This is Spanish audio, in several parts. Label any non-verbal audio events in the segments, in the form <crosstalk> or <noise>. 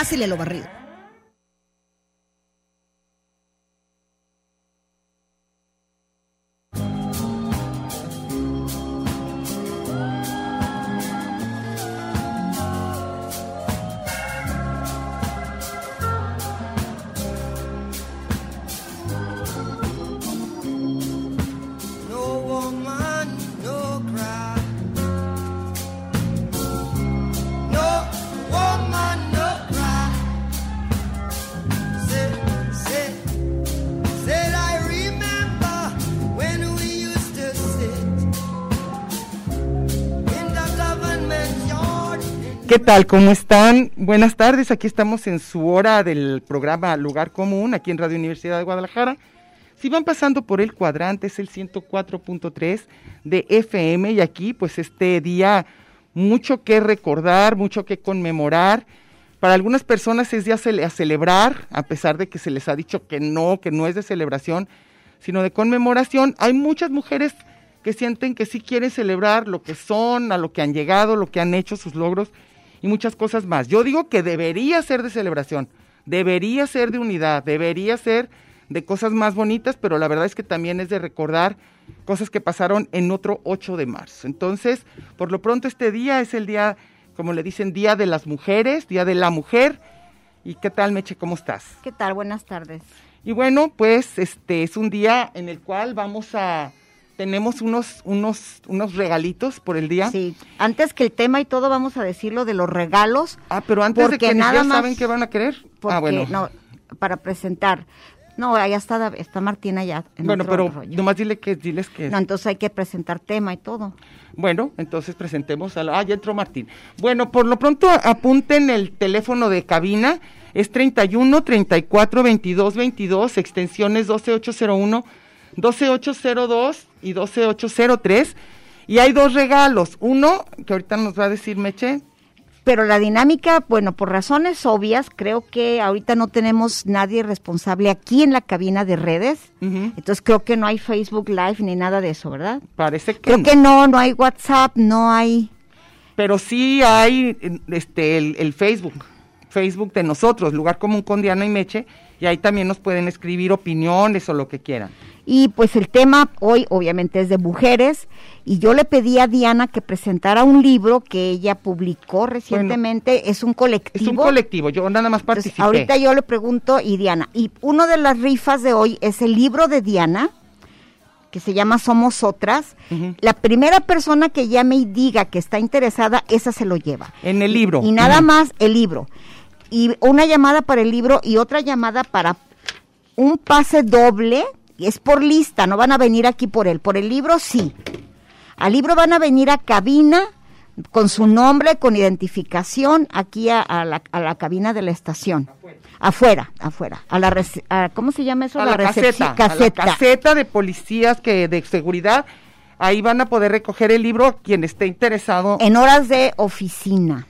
Pásele lo barrido. ¿Qué tal? ¿Cómo están? Buenas tardes. Aquí estamos en su hora del programa Lugar Común, aquí en Radio Universidad de Guadalajara. Si van pasando por el cuadrante, es el 104.3 de FM y aquí, pues este día, mucho que recordar, mucho que conmemorar. Para algunas personas es día a celebrar, a pesar de que se les ha dicho que no, que no es de celebración, sino de conmemoración. Hay muchas mujeres que sienten que sí quieren celebrar lo que son, a lo que han llegado, lo que han hecho, sus logros y muchas cosas más. Yo digo que debería ser de celebración, debería ser de unidad, debería ser de cosas más bonitas, pero la verdad es que también es de recordar cosas que pasaron en otro 8 de marzo. Entonces, por lo pronto este día es el día, como le dicen, Día de las Mujeres, Día de la Mujer. ¿Y qué tal, Meche? ¿Cómo estás? ¿Qué tal? Buenas tardes. Y bueno, pues este es un día en el cual vamos a tenemos unos unos unos regalitos por el día. Sí, antes que el tema y todo vamos a decir lo de los regalos. Ah, pero antes de que nada más- saben qué van a querer. Porque, ah, bueno. no, para presentar. No, allá está, está Martina ya. en bueno, pero rollo. nomás dile que diles que No, entonces hay que presentar tema y todo. Bueno, entonces presentemos a la... Ah, ya entró Martín. Bueno, por lo pronto apunten el teléfono de cabina. Es 31 34 22 22, extensiones 12801, 12802 y 12803. Y hay dos regalos. Uno, que ahorita nos va a decir Meche. Pero la dinámica, bueno, por razones obvias, creo que ahorita no tenemos nadie responsable aquí en la cabina de redes. Ujú, Entonces creo que no hay Facebook Live ni nada de eso, ¿verdad? Parece que, Creo no. que no, no hay WhatsApp, no hay... Pero sí hay este el, el Facebook, Facebook de nosotros, Lugar Común con Diana y Meche, y ahí también nos pueden escribir opiniones o lo que quieran. Y pues el tema hoy obviamente es de mujeres y yo le pedí a Diana que presentara un libro que ella publicó recientemente, es un colectivo. Es un colectivo, yo nada más Entonces, participé. ahorita yo le pregunto y Diana, y una de las rifas de hoy es el libro de Diana que se llama Somos Otras. La primera persona que llame y diga que está interesada, esa se lo lleva. En el libro. Y nada más el libro. Y una llamada para el libro y otra llamada para un pase doble. Y Es por lista, no van a venir aquí por él. Por el libro sí. Al libro van a venir a cabina con su nombre, con identificación, aquí a, a la, a la cabina de la estación. Afuera, afuera. A la a- ¿Cómo se llama eso? a la recepci- caseta, a la caseta de policías que de seguridad. Ahí van a poder recoger el libro quien esté interesado. En horas de oficina.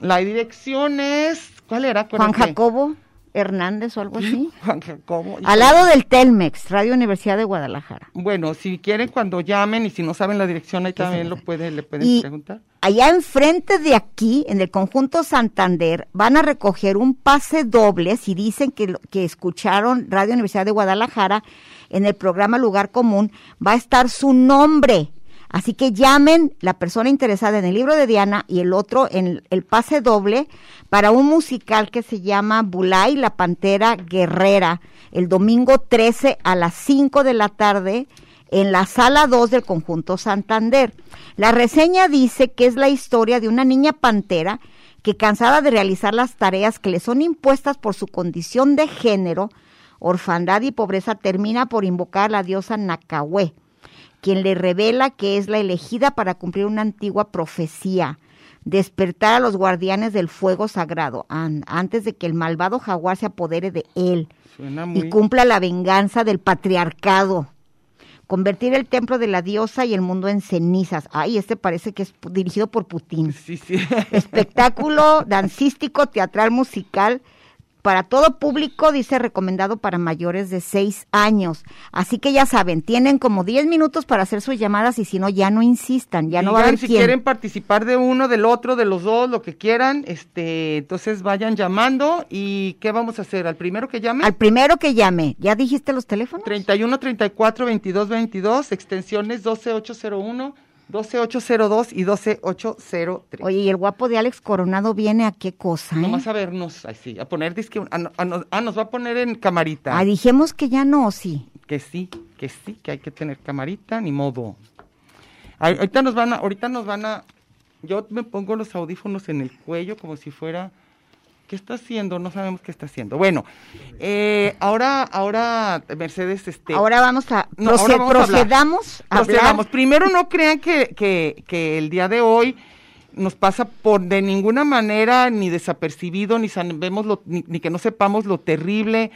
La dirección es, ¿cuál era? Juan. Jacobo Hernández o algo así. <laughs> Jacobo. Al lado del Telmex, Radio Universidad de Guadalajara. Bueno, si quieren cuando llamen y si no saben la dirección ahí también lo pueden, le pueden Y preguntar. allá enfrente de aquí, en el conjunto Santander, van a recoger un pase doble si dicen que, que escucharon Radio Universidad de Guadalajara en el programa Lugar Común, va a estar su nombre. Así que llamen la persona interesada en el libro de Diana y el otro en el pase doble para un musical que se llama Bulay, la Pantera Guerrera, el domingo 13 a las 5 de la tarde en la sala 2 del conjunto Santander. La reseña dice que es la historia de una niña pantera que cansada de realizar las tareas que le son impuestas por su condición de género, orfandad y pobreza, termina por invocar a la diosa Nakahue, quien le revela que es la elegida para cumplir una antigua profecía, despertar a los guardianes del fuego sagrado an- antes de que el malvado jaguar se apodere de él Suena y muy... cumpla la venganza del patriarcado. Convertir el templo de la diosa y el mundo en cenizas. Ay, este parece que es dirigido por Putin. Sí, sí. <laughs> Espectáculo dancístico, teatral, musical. Para todo público, dice recomendado para mayores de 6 años. Así que ya saben, tienen como 10 minutos para hacer sus llamadas y si no, ya no insistan, ya no va a haber si quién. quieren participar de uno, del otro, de los dos, lo que quieran, este, entonces vayan llamando y ¿qué vamos a hacer? ¿Al primero que llame? Al primero que llame, ¿ya dijiste los teléfonos? 31 34 22 22, extensiones 12801, 12802 y 12803. Oye, y el guapo de Alex Coronado viene a qué cosa, eh? Nomás a vernos, así, a poner disque, ah, no- ah, no- ah, nos va a poner en camarita. Ah, dijimos que ya no, sí. Que sí, que sí, que hay que tener camarita, ni modo. Ahorita nos van a, ahorita nos van a, yo me pongo los audífonos en el cuello como si fuera, ¿qué está haciendo? No sabemos qué está haciendo. Bueno, eh, ahora, ahora, Mercedes, este. Ahora vamos a, No, proce- ahora vamos a hablar. procedamos a hablar. Primero, no crean que, que, que el día de hoy nos pasa por de ninguna manera ni desapercibido, ni sabemos lo, ni, ni que no sepamos lo terrible,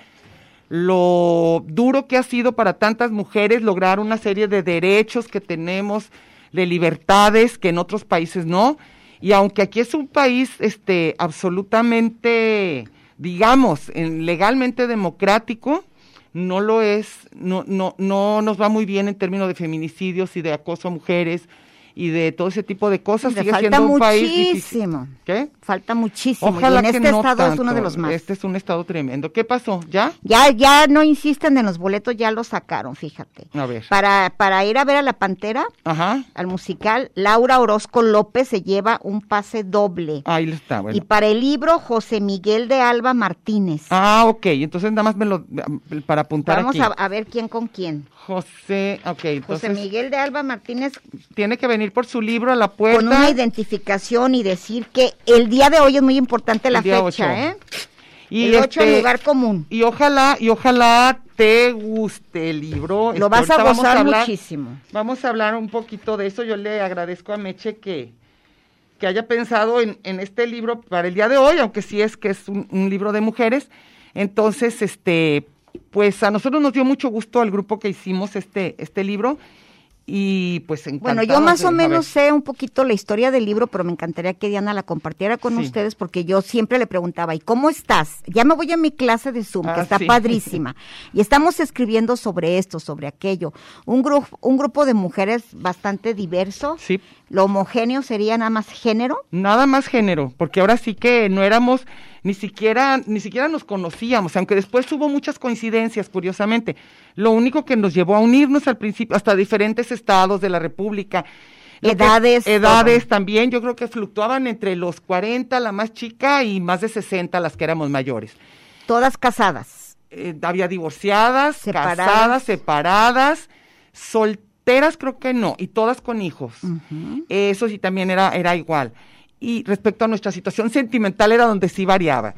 lo duro que ha sido para tantas mujeres lograr una serie de derechos que tenemos, de libertades que en otros países no. Y aunque aquí es un país este absolutamente, digamos, en- legalmente democrático, no lo es, no, no, no nos va muy bien en términos de feminicidios y de acoso a mujeres y de todo ese tipo de cosas. Sigue falta siendo un país difícil. muchísimo. ¿Qué? Falta muchísimo. Ojalá y en que este no estado es uno de los más. Este es un estado tremendo. ¿Qué pasó? ¿Ya? Ya, ya no insisten en los boletos, ya los sacaron, fíjate. A ver. Para, para ir a ver a la Pantera, Ajá. al musical, Laura Orozco López se lleva un pase doble. Ahí está, bueno. Y para el libro, José Miguel de Alba Martínez. Ah, ok. Entonces nada más me lo, para apuntar Vamos aquí. a, a ver quién con quién. José, ok. José Entonces Miguel de Alba Martínez tiene que venir por su libro a la puerta. con una identificación y decir que el día de hoy es muy importante la fecha. ¿eh? y el 8 este, lugar común. Y ojalá, y ojalá te guste el libro. Lo Este, vas a gozar hablar- muchísimo. Vamos a hablar un poquito de eso. Yo le agradezco a Meche que, que haya pensado en, en este libro para el día de hoy, aunque sí es que es un, un libro de mujeres. Entonces, este, pues a nosotros nos dio mucho gusto al grupo que hicimos este, este libro. Y pues Bueno, yo más o menos sé un poquito la historia del libro, pero me encantaría que Diana la compartiera con Sí. ustedes porque yo siempre le preguntaba, ¿y cómo estás? Ya me voy a mi clase de Zoom, que Ah, está sí. padrísima. <laughs> Y estamos escribiendo sobre esto, sobre aquello. Un, grupo un grupo de mujeres bastante diverso. Sí. Lo homogéneo sería nada más género. Nada más género, porque ahora sí que no éramos, ni siquiera, ni siquiera nos conocíamos, aunque después hubo muchas coincidencias, curiosamente. Lo único que nos llevó a unirnos al principio, hasta diferentes estados de la República. Lo que- Edades, edades todo. también, yo creo que fluctuaban entre los 40, la más chica, y más de 60, las que éramos mayores. Todas casadas. Eh, había divorciadas, Separadas. casadas, separadas, solteras creo que no, y todas con hijos. Eso sí también era, era igual. Y respecto a nuestra situación sentimental era donde sí variaba.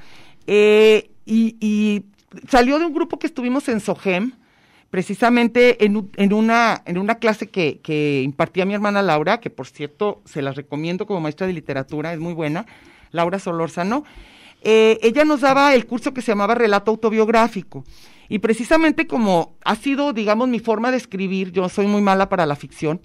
Eh, y, y salió de un grupo que estuvimos en Sogem, precisamente en, en, una, en una clase que, que impartía mi hermana Laura, que por cierto se las recomiendo como maestra de literatura, es muy buena, Laura Solórzano. Eh, ella nos daba el curso que se llamaba Relato Autobiográfico. Y precisamente como ha sido, digamos, mi forma de escribir, yo soy muy mala para la ficción.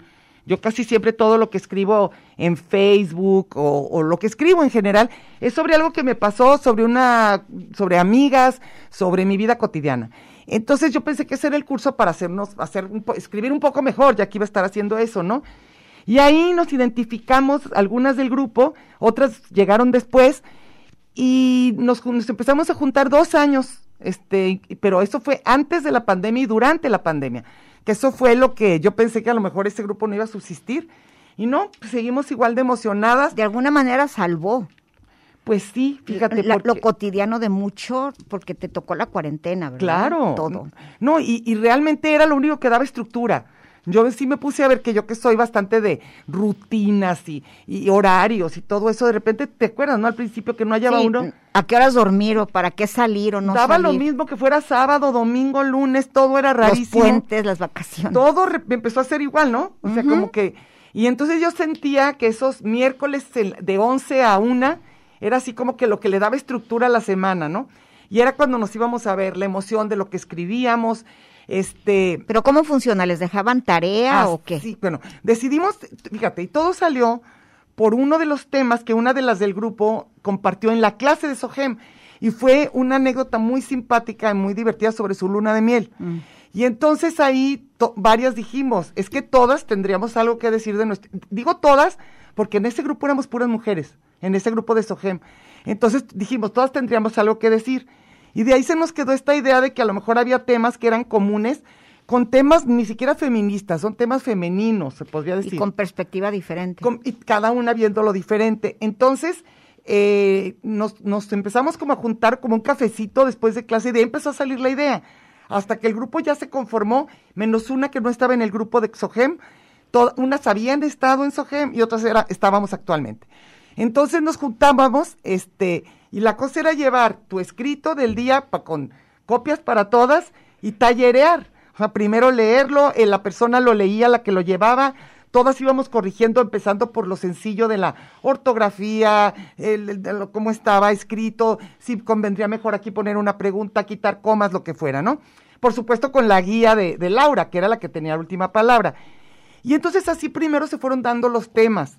Yo casi siempre todo lo que escribo en Facebook o, o lo que escribo en general es sobre algo que me pasó, sobre una, sobre amigas, sobre mi vida cotidiana. Entonces yo pensé que ese era el curso para hacernos, hacer un escribir un poco mejor, ya que iba a estar haciendo eso, ¿no? Y ahí nos identificamos, algunas del grupo, otras llegaron después, y nos, nos empezamos a juntar dos años, este, pero eso fue antes de la pandemia y durante la pandemia, que eso fue lo que yo pensé que a lo mejor ese grupo no iba a subsistir, y no, pues seguimos igual de emocionadas, De alguna manera salvó pues sí, fíjate, la- lo cotidiano de mucho, porque te tocó la cuarentena, ¿verdad? Claro. Todo. No, y, y realmente era lo único que daba estructura. Yo sí me puse a ver que yo que soy bastante de rutinas y, y horarios y todo eso, de repente te acuerdas, ¿no? Al principio que no hallaba Sí, uno. ¿A qué horas dormir o para qué salir o no Daba lo salir? mismo que fuera sábado, domingo, lunes, todo era Los rarísimo. puentes, las vacaciones. todo re- me empezó a ser igual, ¿no? O sea, como que... Y entonces yo sentía que esos miércoles de 11 a 1 era así como que lo que le daba estructura a la semana, ¿no? Y era cuando nos íbamos a ver la emoción de lo que escribíamos, este... ¿Pero cómo funciona? ¿Les dejaban tarea Ah, o qué? Sí, bueno, decidimos, fíjate, y todo salió por uno de los temas que una de las del grupo compartió en la clase de Sogem. Y fue una anécdota muy simpática y muy divertida sobre su luna de miel. Mm. Y entonces ahí varias dijimos, es que todas tendríamos algo que decir de nuestro... Digo todas porque en ese grupo éramos puras mujeres, en ese grupo de Sogem. Entonces dijimos, todas tendríamos algo que decir. Y de ahí se nos quedó esta idea de que a lo mejor había temas que eran comunes con temas ni siquiera feministas, son temas femeninos, se podría decir. Y con perspectiva diferente. Con- y cada una viéndolo diferente. Entonces, eh, nos, nos empezamos como a juntar como un cafecito después de clase y de ahí empezó a salir la idea. Hasta que el grupo ya se conformó, menos una que no estaba en el grupo de Sogem, to- unas habían estado en Sogem y otras era, estábamos actualmente. Entonces nos juntábamos, este, y la cosa era llevar tu escrito del día pa- con copias para todas y tallerear. O sea, primero leerlo, eh, la persona lo leía, la que lo llevaba, todas íbamos corrigiendo, empezando por lo sencillo de la ortografía, el, el- cómo estaba escrito, si convendría mejor aquí poner una pregunta, quitar comas, lo que fuera, ¿no? Por supuesto con la guía de, de Laura, que era la que tenía la última palabra. Y entonces así primero se fueron dando los temas.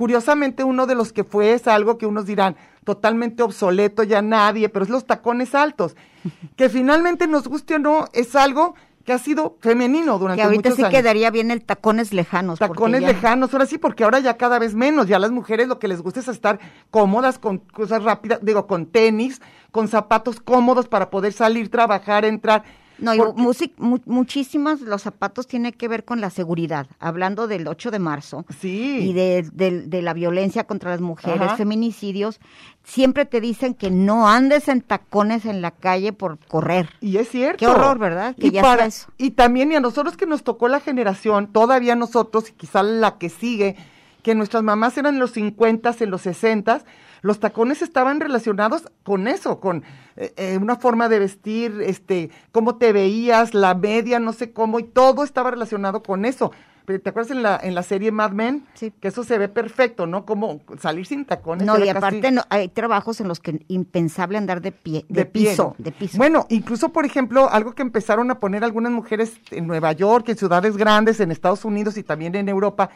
Curiosamente, uno de los que fue es algo que unos dirán totalmente obsoleto, ya nadie, pero es los tacones altos, <laughs> que finalmente nos guste o no, es algo que ha sido femenino durante que ahorita muchos sí años. quedaría bien el tacones lejanos. Tacones ya- lejanos, ahora sí, porque ahora ya cada vez menos, ya las mujeres lo que les gusta es estar cómodas con cosas rápidas, digo, con tenis, con zapatos cómodos para poder salir, trabajar, entrar. No, y Porque- music- mu- muchísimos los zapatos tienen que ver con la seguridad. Hablando del 8 de marzo Sí. y de, de- de la violencia contra las mujeres, Ajá. feminicidios, siempre te dicen que no andes en tacones en la calle por correr. Y es cierto. Qué horror, ¿verdad? Que y, ya para- y también, y a nosotros que nos tocó la generación, todavía nosotros, y quizá la que sigue, que nuestras mamás eran en los 50, en los 60, los tacones estaban relacionados con eso, con eh, eh, una forma de vestir, este, cómo te veías, la media, no sé cómo, y todo estaba relacionado con eso. Pero, ¿Te acuerdas en la, en la serie Mad Men? Sí. Que eso se ve perfecto, ¿no? Como salir sin tacones. No, y casi- aparte no, hay trabajos en los que impensable andar de pie, de, pie, piso, ¿no? de piso. Bueno, incluso, por ejemplo, algo que empezaron a poner algunas mujeres en Nueva York, en ciudades grandes, en Estados Unidos y también en Europa,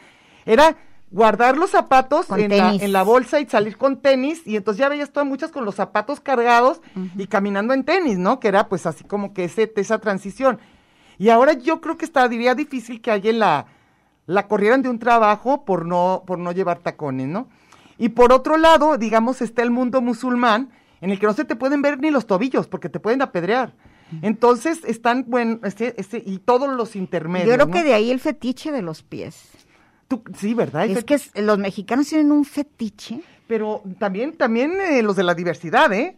era guardar los zapatos en la, tenis. en la bolsa y salir con tenis, y entonces ya veías todas muchas con los zapatos cargados y caminando en tenis, ¿no? Que era pues así como que ese, esa transición. Y ahora yo creo que estaría difícil que alguien la, la corrieran de un trabajo por no, por no llevar tacones, ¿no? Y por otro lado, digamos, está el mundo musulmán, en el que no se te pueden ver ni los tobillos, porque te pueden apedrear. Entonces están, bueno, este, este, y todos los intermedios. Yo creo ¿no? que de ahí el fetiche de los pies. Tú- sí, ¿verdad? Es que los mexicanos tienen un fetiche. Pero también, también eh, los de la diversidad, ¿eh?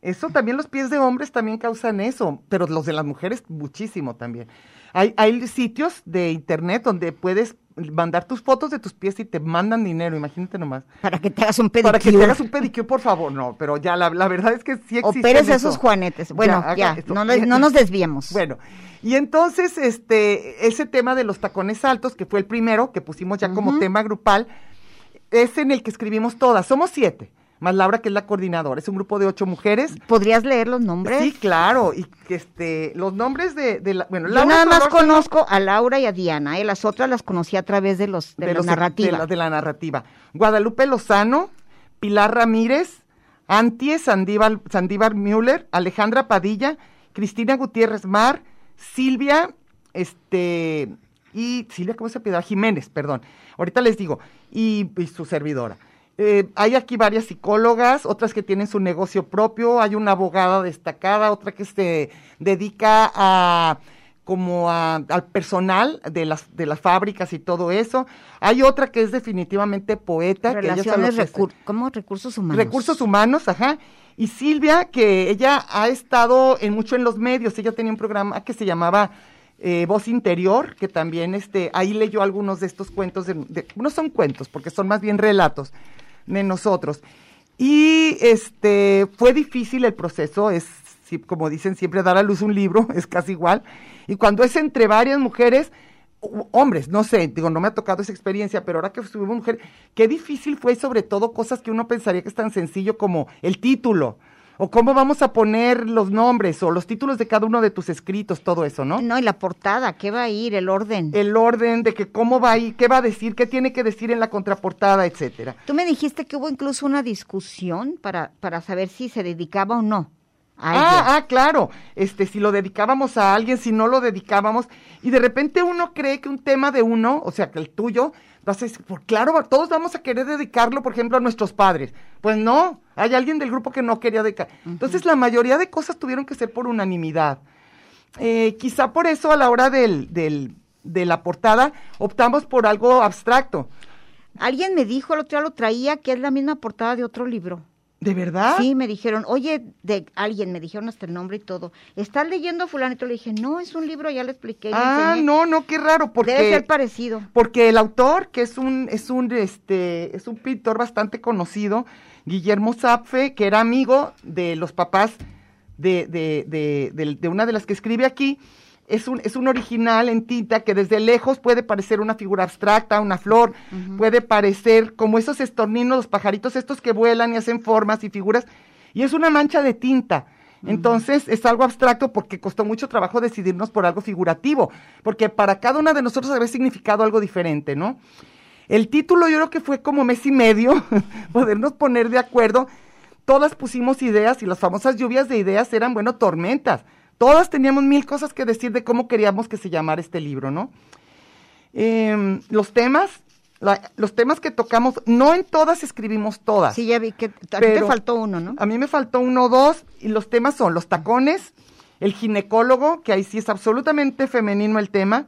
Eso también los pies de hombres también causan eso, pero los de las mujeres muchísimo también. Hay, hay sitios de internet donde puedes mandar tus fotos de tus pies y te mandan dinero, imagínate nomás. Para que te hagas un pedicure. Para que te hagas un pedicure, por favor, no, pero ya la, la verdad es que sí existe. Operes esos juanetes. Bueno, ya, no, le- no nos desviemos. Bueno, y entonces, este, ese tema de los tacones altos, que fue el primero que pusimos ya como tema grupal, es en el que escribimos todas. Somos siete, más Laura, que es la coordinadora. Es un grupo de ocho mujeres. ¿Podrías leer los nombres? Sí, claro, y este, los nombres de, de la, bueno, Yo Laura nada más conozco a Laura y a Diana, ¿eh? las otras las conocí a través de los de, la los- narrativa. De la, de la narrativa. Guadalupe Lozano, Pilar Ramírez, Antie Sandívar, Sandívar Müller, Alejandra Padilla, Cristina Gutiérrez Mar, Silvia, este, y Silvia, ¿cómo se pide? Jiménez, perdón. Ahorita les digo, y, y su servidora. Eh, hay aquí varias psicólogas, otras que tienen su negocio propio, hay una abogada destacada, otra que se dedica a como a- al personal de las de las fábricas y todo eso. Hay otra que es definitivamente poeta, que ella Relaciones, recur- ¿cómo? Recursos humanos. Recursos humanos, ajá. Y Silvia, que ella ha estado en mucho en los medios, ella tenía un programa que se llamaba eh, Voz Interior, que también este, ahí leyó algunos de estos cuentos, de, de- no son cuentos, porque son más bien relatos de nosotros. Y este fue difícil el proceso, es como dicen siempre, dar a luz un libro, <laughs> es casi igual. Y cuando es entre varias mujeres, hombres, no sé, digo, no me ha tocado esa experiencia, pero ahora que estuvimos mujer, qué difícil fue sobre todo cosas que uno pensaría que es tan sencillo como el título, o cómo vamos a poner los nombres, o los títulos de cada uno de tus escritos, todo eso, ¿no? No, y la portada, ¿qué va a ir? El orden. El orden de que cómo va ahí, qué va a decir, qué tiene que decir en la contraportada, etcétera. Tú me dijiste que hubo incluso una discusión para, para saber si se dedicaba o no a. Ah, ah, claro. Este, si lo dedicábamos a alguien, si no lo dedicábamos, y de repente uno cree que un tema de uno, o sea, que el tuyo, a decir, por claro, todos vamos a querer dedicarlo, por ejemplo, a nuestros padres. Pues no, hay alguien del grupo que no quería dedicar. Entonces, la mayoría de cosas tuvieron que ser por unanimidad. Eh, quizá por eso a la hora del, del, de la portada optamos por algo abstracto. Alguien me dijo, el otro día lo traía, que es la misma portada de otro libro. ¿De verdad? Sí, me dijeron, oye, de alguien, me dijeron hasta el nombre y todo. ¿Estás leyendo fulanito? Le dije, no, es un libro, ya le expliqué. Ah, enseñé". no, no, qué raro, porque... Debe ser parecido. Porque el autor, que es un, es un, este, es un pintor bastante conocido, Guillermo Zapfe, que era amigo de los papás de, de, de, de- una de las que escribe aquí, es un, es un original en tinta que desde lejos puede parecer una figura abstracta, una flor, puede parecer como esos estorninos, los pajaritos estos que vuelan y hacen formas y figuras, y es una mancha de tinta. Entonces es algo abstracto porque costó mucho trabajo decidirnos por algo figurativo, porque para cada una de nosotros había significado algo diferente, ¿no? El título yo creo que fue como mes y medio <laughs> podernos poner de acuerdo. Todas pusimos ideas y las famosas lluvias de ideas eran, bueno, tormentas. Todas teníamos mil cosas que decir de cómo queríamos que se llamara este libro, ¿no? Em, los temas, la- los temas que tocamos, no en todas escribimos todas. Sí, ya vi que a ti te faltó uno, ¿no? A mí me faltó uno o dos, y los temas son los tacones, el ginecólogo, que ahí sí es absolutamente femenino el tema,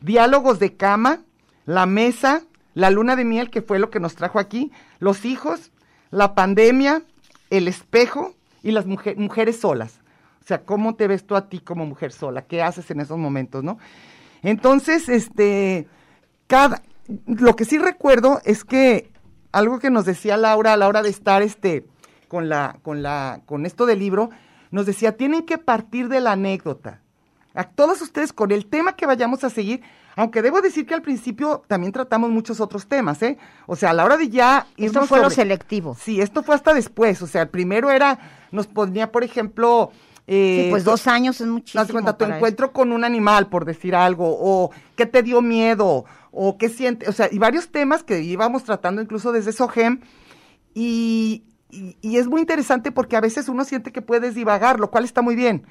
diálogos de cama, la mesa, la luna de miel, que fue lo que nos trajo aquí, los hijos, la pandemia, el espejo y las mujer- mujeres solas. O sea, ¿cómo te ves tú a ti como mujer sola? ¿Qué haces en esos momentos, no? Entonces, este, cada, lo que sí recuerdo es que algo que nos decía Laura a la hora de estar, este, con la, con la, con esto del libro, nos decía, tienen que partir de la anécdota. A todos ustedes, con el tema que vayamos a seguir, aunque debo decir que al principio también tratamos muchos otros temas, ¿eh? O sea, a la hora de ya Esto fue lo selectivo. Sí, esto fue hasta después. O sea, el primero era, nos ponía, por ejemplo, eh, Sí, pues dos años es muchísimo. Cuenta, tu encuentro con un animal, por decir algo, o qué te dio miedo, o qué siente, o sea, y varios temas que íbamos tratando incluso desde SOGEM, y, y, y es muy interesante porque a veces uno siente que puedes divagar, lo cual está muy bien.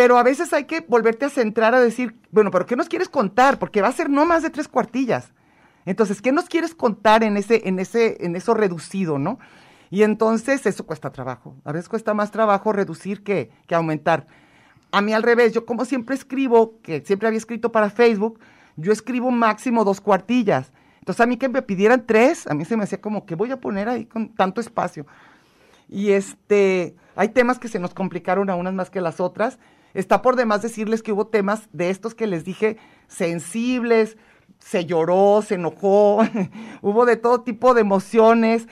Pero a veces hay que volverte a centrar a decir, bueno, pero ¿qué nos quieres contar? Porque va a ser no más de tres cuartillas. Entonces, ¿qué nos quieres contar en ese, en ese, en eso reducido, no? Y entonces eso cuesta trabajo. A veces cuesta más trabajo reducir que, que aumentar. A mí al revés, yo como siempre escribo, que siempre había escrito para Facebook, yo escribo máximo dos cuartillas. Entonces a mí que me pidieran tres, a mí se me hacía como que voy a poner ahí con tanto espacio. Y este, hay temas que se nos complicaron a unas más que las otras. Está por demás decirles que hubo temas de estos que les dije sensibles, se lloró, se enojó, <laughs> hubo de todo tipo de emociones.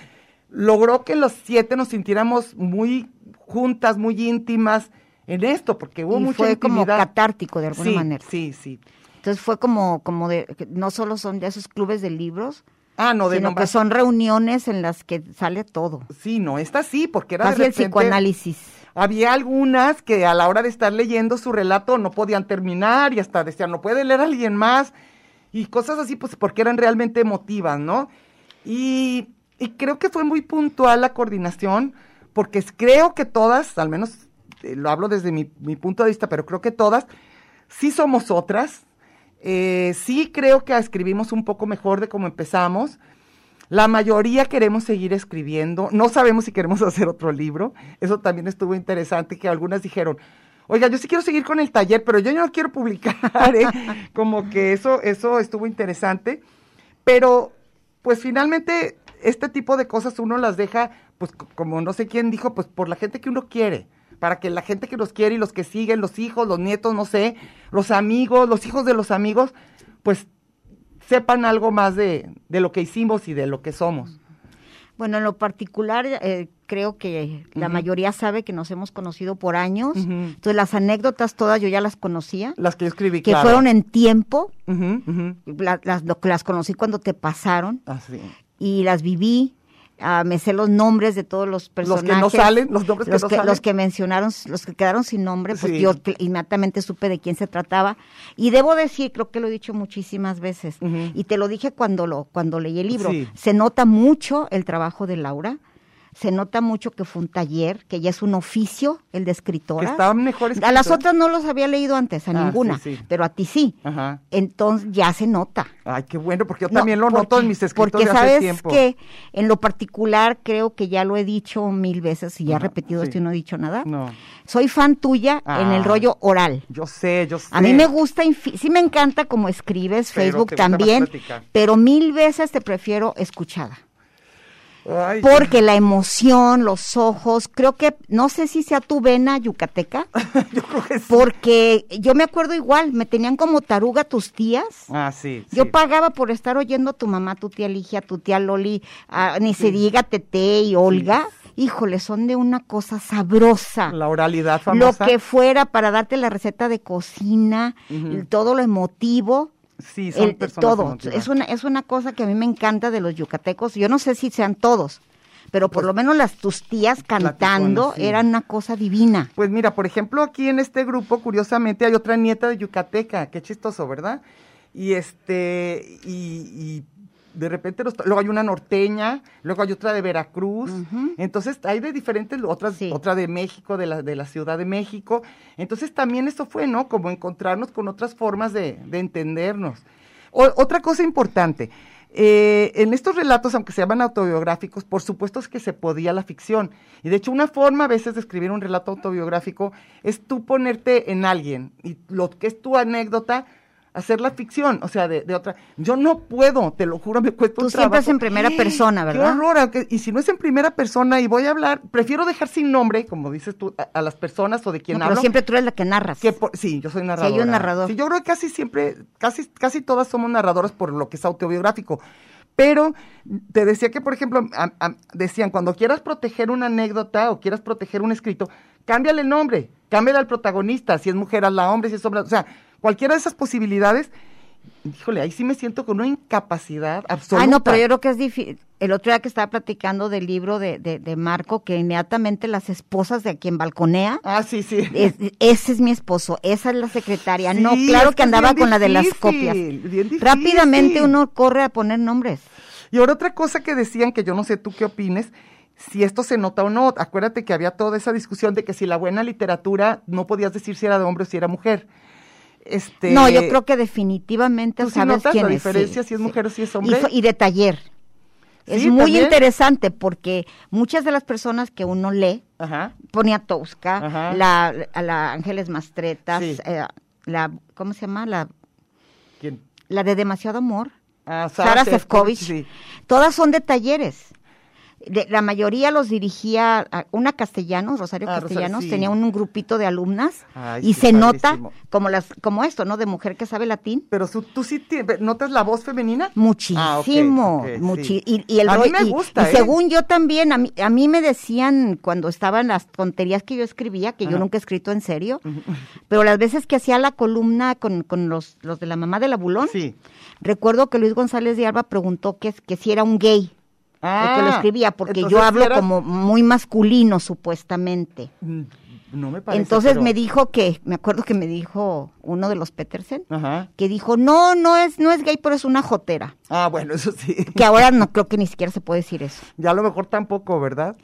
Logró que los siete nos sintiéramos muy juntas, muy íntimas en esto, porque hubo y mucha fue como catártico de alguna sí, manera. Sí, sí. Entonces fue como, como de, no solo son de esos clubes de libros, Ah, no, de sino nomás- que son reuniones en las que sale todo. Sí, no, esta sí, porque era de Casi el repente- psicoanálisis. Había algunas que a la hora de estar leyendo su relato no podían terminar y hasta decían, no puede leer a alguien más y cosas así, pues porque eran realmente emotivas, ¿no? Y, y creo que fue muy puntual la coordinación, porque creo que todas, al menos eh, lo hablo desde mi, mi punto de vista, pero creo que todas, sí somos otras, eh, sí creo que escribimos un poco mejor de cómo empezamos. La mayoría queremos seguir escribiendo, no sabemos si queremos <laughs> hacer otro libro, eso también estuvo interesante, que algunas dijeron, oiga, yo sí quiero seguir con el taller, pero yo no quiero publicar, <laughs> ¿eh?". como que eso, eso estuvo interesante, pero pues finalmente este tipo de cosas uno las deja, pues como no sé quién dijo, pues por la gente que uno quiere, para que la gente que nos quiere y los que siguen, los hijos, los nietos, no sé, los amigos, los hijos de los amigos, pues sepan algo más de, de lo que hicimos y de lo que somos. Bueno, en lo particular, eh, creo que la mayoría sabe que nos hemos conocido por años. Entonces, las anécdotas todas yo ya las conocía, Las que yo escribí, que claro. fueron en tiempo. La- las, las conocí cuando te pasaron Ah, sí. y las viví. Ah, me sé los nombres de todos los Los personajes. que no salen, los nombres que los no que, salen. los que mencionaron, los que quedaron sin nombre, pues Sí. yo inmediatamente supe de quién se trataba. Y debo decir, creo que lo he dicho muchísimas veces, y te lo dije cuando lo cuando leí el libro, Sí. se nota mucho el trabajo de Laura, se nota mucho que fue un taller, que ya es un oficio, el de escritora. Que estaba mejor a las otras no los había leído antes, a Ah, ninguna, sí, sí. pero a ti sí. Ajá. Entonces ya se nota. Ay, qué bueno, porque yo No, también lo porque- noto en mis escritos Porque de hace sabes tiempo. que en lo particular creo que ya lo he dicho mil veces y ya he repetido sí. esto y no he dicho nada. No, Soy fan tuya en el Ah. rollo oral. yo sé, yo sé. A mí me gusta, sí me encanta como escribes, Pero Facebook también, pero mil veces te prefiero escuchada. Ay, Porque la emoción, los ojos, creo que, no sé si sea tu vena yucateca, <laughs> yo creo que sí. porque yo me acuerdo igual, me tenían como taruga tus tías. Ah, sí. Yo sí. pagaba por estar oyendo a tu mamá, tu tía Ligia, tu tía Loli, ah, ni se diga Tete y Olga. Híjole, son de una cosa sabrosa. La oralidad Lo famosa. que fuera para darte la receta de cocina, y todo lo emotivo. Sí, son el- personas todo. emotivas. Es una, es una cosa que a mí me encanta de los yucatecos. Yo no sé si sean todos, pero por Pues, lo menos las tus tías cantando sí. eran una cosa divina. Pues mira, por ejemplo, aquí en este grupo, curiosamente, hay otra nieta de Yucateca, qué chistoso, ¿verdad? Y este, y, y de repente, los- luego hay una norteña, luego hay otra de Veracruz, entonces hay de diferentes, otras, Sí. otra de México, de la, de la Ciudad de México, entonces también eso fue, ¿no? Como encontrarnos con otras formas de, de entendernos. O- otra cosa importante, eh, en estos relatos, aunque se llaman autobiográficos, por supuesto es que se podía la ficción. Y de hecho, una forma a veces de escribir un relato autobiográfico es tú ponerte en alguien y lo que es tu anécdota, hacer la ficción, o sea, de, de otra. Yo no puedo, te lo juro, me cuesta Tú un siempre es en primera persona, ¿verdad? Qué horror, aunque- y si no es en primera persona y voy a hablar, prefiero dejar sin nombre, como dices tú, a, a las personas o de quien No, pero hablo. siempre tú eres la que narras. Que por- sí, yo soy narradora. hay un narrador. Sí, yo creo que casi siempre, casi, casi todas somos narradoras por lo que es autobiográfico. Pero te decía que, por ejemplo, a- a- decían, cuando quieras proteger una anécdota o quieras proteger un escrito, cámbiale el nombre, cámbiale al protagonista, si es mujer, hazla hombre, si es hombre, o sea, cualquiera de esas posibilidades, híjole, ahí sí me siento con una incapacidad absoluta. Ay, no, pero yo creo que es difícil. El otro día que estaba platicando del libro de, de, de Marco, que inmediatamente las esposas de quien balconea, Ah, sí, sí. es- ese es mi esposo, esa es la secretaria. no, claro es que andaba con la de las copias. bien difícil. Rápidamente uno corre a poner nombres. Y ahora otra cosa que decían, que yo no sé tú qué opines, si esto se nota o no. Acuérdate que había toda esa discusión de que si la buena literatura no podías decir si era de hombre o si era mujer. Este, No, yo creo que definitivamente ¿tú sí sabes notas quién la es. diferencia si es mujer o si es hombre? Y, de taller. Es Sí, muy también. interesante porque muchas de las personas que uno lee, Ajá. ponía Tosca, Ajá. la, a la Ángeles Mastretas, Sí. eh, la, ¿cómo se llama? La, ¿Quién? la de Demasiado Amor. Ah, Sara Sefcovic, Sefcovic, sí. todas son de talleres. De- la mayoría los dirigía a- una castellanos, Rosario Ah, Rosario, Castellanos, sí. tenía un, grupito de alumnas Ay, y sí, se nota como las como esto, ¿no? De mujer que sabe latín. Pero su- tú sí ti- notas la voz femenina. Muchísimo, Ah, ok, ok, muchi- sí. y, y el A mí me y- gusta, y ¿eh? según yo también, a mí, a mí me decían cuando estaban las tonterías que yo escribía, que yo nunca he escrito en serio, pero las veces que hacía la columna con, con los, los de la mamá del abulón, recuerdo que Luis González de Alba preguntó que, que si era un gay. El que lo escribía, porque yo Ah, hablo eras- como muy masculino, supuestamente. Mm, No me parece. Entonces pero- me dijo que, me acuerdo que me dijo uno de los Petersen, Ajá. que dijo, no, no es, no es gay, pero es una jotera. Ah, bueno, eso sí. <laughs> Que ahora no creo que ni siquiera se puede decir eso. Ya a lo mejor tampoco, ¿verdad?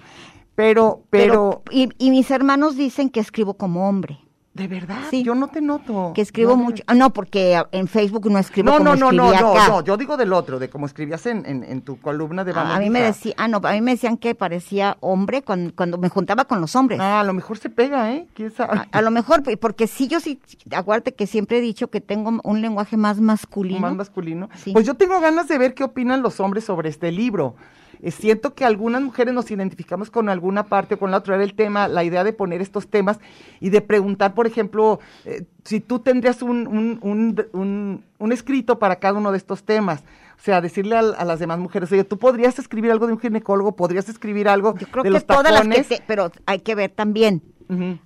Pero, pero, y, y mis hermanos dicen que escribo como hombre, de verdad, Sí. yo no te noto. que escribo No, mucho. ah, No, porque en Facebook no escribo No, como no, no, no, escribía no, acá. no, yo digo del otro, de como escribías en, en, en tu columna de Vamos a, a mí me decía, ah, no, a mí me decían que parecía hombre cuando, cuando me juntaba con los hombres. Ah, a lo mejor se pega, ¿eh? ¿Quién sabe? A, a lo mejor, porque sí, yo sí, acuérdate que siempre he dicho que tengo un lenguaje más masculino. Más masculino. Sí. Pues yo tengo ganas de ver qué opinan los hombres sobre este libro. Eh, siento que algunas mujeres nos identificamos con alguna parte o con la otra. Era el tema, la idea de poner estos temas y de preguntar, por ejemplo, eh, si tú tendrías un, un, un, un, un escrito para cada uno de estos temas. O sea, decirle a, a las demás mujeres, oye, tú podrías escribir algo de un ginecólogo, podrías escribir algo Yo creo de que los todas las que tacones. te- pero hay que ver también.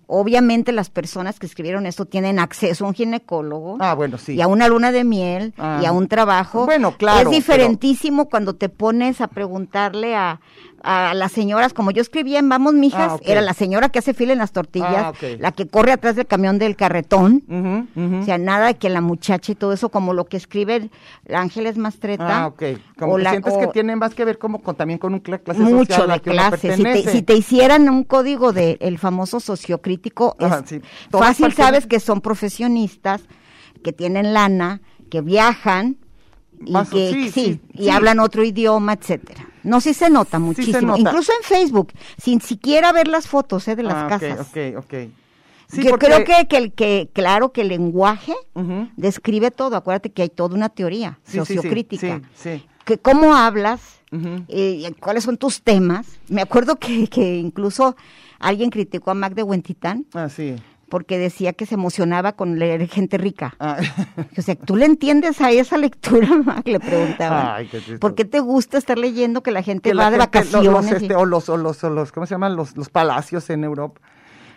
Obviamente las personas que escribieron esto tienen acceso a un ginecólogo. Ah, bueno, sí. Y a una luna de miel Ah. y a un trabajo. Bueno, claro, Es diferentísimo cuando te pones a preguntarle a, a las señoras, como yo escribía en Vamos Mijas, Ah, era la señora que hace fila en las tortillas, Ah, la que corre atrás del camión del carretón. O sea, nada de que la muchacha y todo eso, como lo que escribe Ángeles Mastreta. Ah, ok. Como o que la- sientes que o- tiene más que ver como con, también con un cla- clase mucho a la de uno clase. Si te, si te hicieran un código del famoso sociocrítico, es Ajá, sí. Fácil sabes que son profesionistas, que tienen lana, que viajan y Más que sí, y hablan otro idioma, etcétera. No, sí se nota se muchísimo. nota. Incluso en Facebook, sin siquiera ver las fotos eh, de las Ah, casas. Ok, ok. Sí, Yo porque- creo que, que, el- que, claro, que el lenguaje describe todo. Acuérdate que hay toda una teoría Sí, sociocrítica. Sí, sí. Que cómo hablas, eh, cuáles son tus temas. Me acuerdo que, que incluso alguien criticó a Mac de Huentitán Ah, sí. porque decía que se emocionaba con leer gente rica. Ah. <laughs> O sea, ¿tú le entiendes a esa lectura, <laughs> Mac? Le preguntaba. Ay, qué chistoso. ¿Por qué te gusta estar leyendo que la gente que va la de gente- vacaciones? los, este, o, los, o, los, o los, ¿cómo se llaman? Los, los palacios en Europa.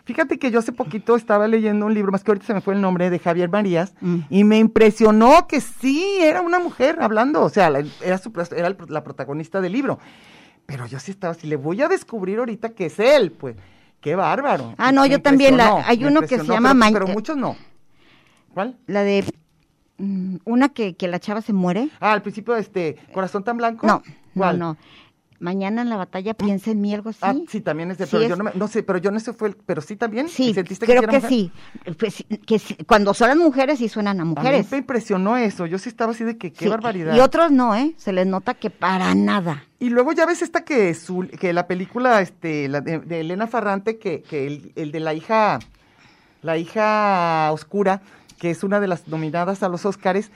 Fíjate que yo hace poquito estaba leyendo un libro, más que ahorita se me fue el nombre, de Javier Marías, Mm. y me impresionó que sí, era una mujer hablando, o sea, la- era, su- era el- la protagonista del libro. Pero yo sí estaba así, le voy a descubrir ahorita que es él, pues. Qué bárbaro. Ah, no, Me yo también, la- hay uno que se llama pero, pero muchos no. ¿Cuál? La de mm, una que, que la chava se muere. Ah, al principio, este, Corazón tan blanco. No, ¿Cuál? no, no. Mañana en la batalla piensa en mí, algo así. Ah, sí, también es de, Sí pero es- yo no, me- no sé, pero yo no sé fue, el- pero sí también. Sí, ¿Sentiste creo que mujer? sí. Pues, que sí, cuando son las mujeres sí suenan a A mí mujeres. me impresionó eso. Yo sí estaba así de que qué Sí, barbaridad. Y otros no, ¿eh? Se les nota que para nada. Y luego ya ves esta que su, que la película este la de, de Elena Farrante que, que el, el de la hija la hija oscura que es una de las nominadas a los Óscares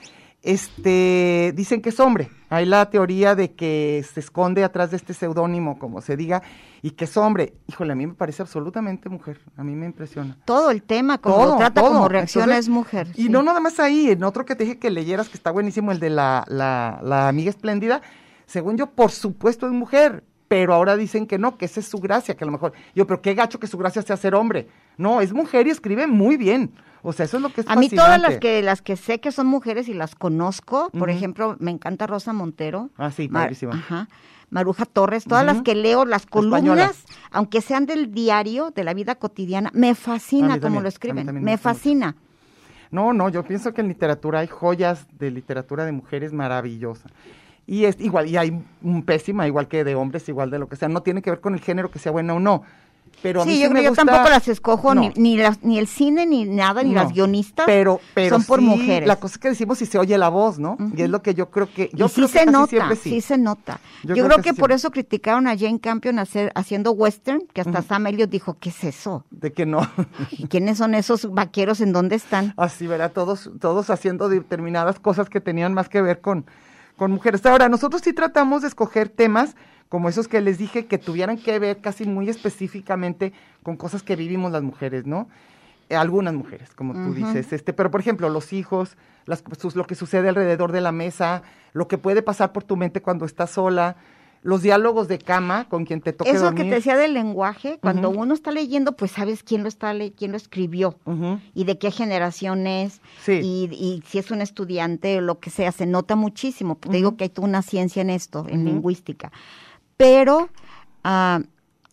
este dicen que es hombre. Hay la teoría de que se esconde atrás de este seudónimo, como se diga, y que es hombre. Híjole, a mí me parece absolutamente mujer. A mí me impresiona. Todo el tema, como Todo, lo trata, todo. como reacciona Entonces, es mujer. Y sí. no nada más ahí, en otro que te dije que leyeras, que está buenísimo, el de la, la, la amiga espléndida, según yo, por supuesto es mujer, pero ahora dicen que no, que esa es su gracia, que a lo mejor, yo, pero qué gacho que su gracia sea ser hombre. No, es mujer y escribe muy bien. O sea, eso es lo que es A mí todas las que las que sé que son mujeres y las conozco, por ejemplo, me encanta Rosa Montero. Ah, sí, Mar-. Ajá. Maruja Torres, todas las que leo, las columnas, aunque sean del diario, de la vida cotidiana, me fascina como también, lo escriben. me Me gusta mucho. fascina. No, no, yo pienso que en literatura hay joyas de literatura de mujeres maravillosas. Y es igual, y hay un pésima, igual que de hombres, igual de lo que sea. No tiene que ver con el género que sea buena o no. Pero a mí Sí, sí yo creo que yo gusta- tampoco las escojo, No. ni, ni, las, ni el cine, ni nada, ni No, las guionistas. pero, pero son por sí, mujeres. La cosa es que decimos si se oye la voz, ¿no? Y es lo que yo creo que. Yo y sí creo que se casi nota, sí. sí. se nota. Yo Yo, creo creo, que que, sí por eso criticaron a Jane Campion hacer, haciendo western, que hasta Sam Elliott dijo, ¿qué es eso? De que no. <laughs> ¿Y quiénes son esos vaqueros? ¿En dónde están? Así verá, todos, todos haciendo determinadas cosas que tenían más que ver con, con mujeres. Ahora, nosotros sí tratamos de escoger temas como esos que les dije que tuvieran que ver casi muy específicamente con cosas que vivimos las mujeres, ¿no? Eh, Algunas mujeres, como tú dices, este, pero por ejemplo, los hijos, las, sus- lo que sucede alrededor de la mesa, lo que puede pasar por tu mente cuando estás sola, los diálogos de cama con quien te toque Eso dormir. que te decía del lenguaje, cuando uno está leyendo, pues sabes quién lo está le- quién lo escribió y de qué generación es Sí. y, y si es un estudiante o lo que sea, se nota muchísimo. Te digo que hay toda una ciencia en esto, en lingüística. Pero, ah,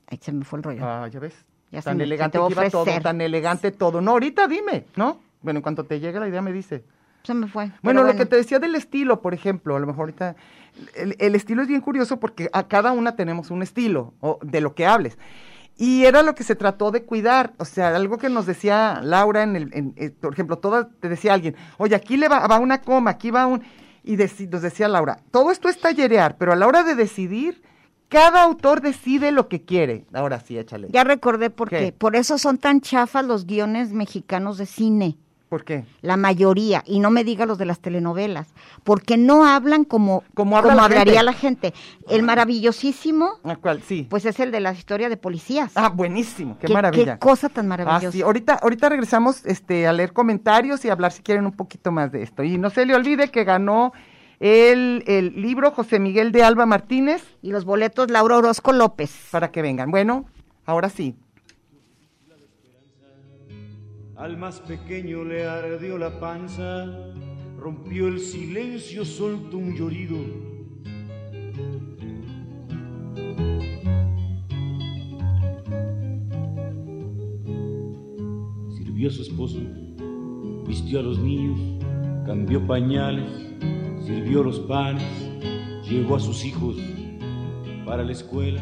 ay, se me fue el rollo. Ah, ya ves. Ya tan me- elegante que iba todo, tan elegante todo. No, ahorita dime, ¿no? Bueno, en cuanto te llegue la idea me dice. Se me fue. Bueno, lo que te decía del estilo, por ejemplo, a lo mejor ahorita, el, el estilo es bien curioso porque a cada una tenemos un estilo, o de lo que hables. Y era lo que se trató de cuidar, o sea, algo que nos decía Laura, en el, en, eh, por ejemplo, toda, te decía alguien, oye, aquí le va, va una coma, aquí va un... Y deci- nos decía Laura, todo esto es tallerear, pero a la hora de decidir, cada autor decide lo que quiere. Ahora sí, échale. Ya recordé por ¿Qué? qué. Por eso son tan chafas los guiones mexicanos de cine. ¿Por qué? La mayoría, y no me diga los de las telenovelas, porque no hablan como, Como habla la hablaría gente. la gente. El maravillosísimo, ¿A cuál? Sí. pues es el de la historia de policías. ah, buenísimo, qué, qué, maravilla. qué cosa tan Ah, maravillosa. sí. Ahorita, ahorita regresamos este, a leer comentarios y hablar si quieren un poquito más de esto. Y no se le olvide que ganó el, el libro José Miguel de Alba Martínez Y los boletos Laura Orozco López. para que vengan. Bueno, ahora sí. Al más pequeño le ardió la panza, rompió el silencio, soltó un llorido. Sirvió a su esposo, vistió a los niños, cambió pañales, sirvió los panes, llevó a sus hijos para la escuela.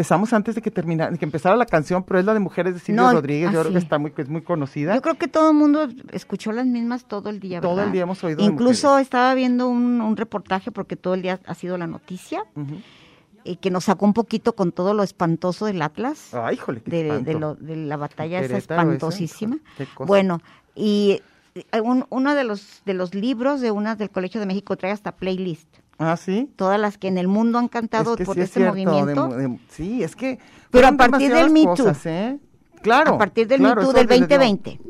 Empezamos antes de que terminara, de que empezara la canción, pero es la de Mujeres de Silvio No, Rodríguez. Yo creo que está muy, es muy conocida. Yo creo que todo el mundo escuchó las mismas todo el día. Todo el día hemos oído Incluso estaba viendo un, un reportaje, porque todo el día ha sido la noticia, eh, que nos sacó un poquito con todo lo espantoso del Atlas. Ay, híjole, qué de, de lo- de la batalla esa espantosísima. qué cosa. Bueno, y eh, un- uno de los de los libros de una del Colegio de México trae hasta playlist. Ah, sí. Todas las que en el mundo han cantado Es que por sí es este movimiento. de- sí, es que. Pero a partir del Me Too. ¿eh? Claro. a partir del claro, Me Too del desde luego. 2020.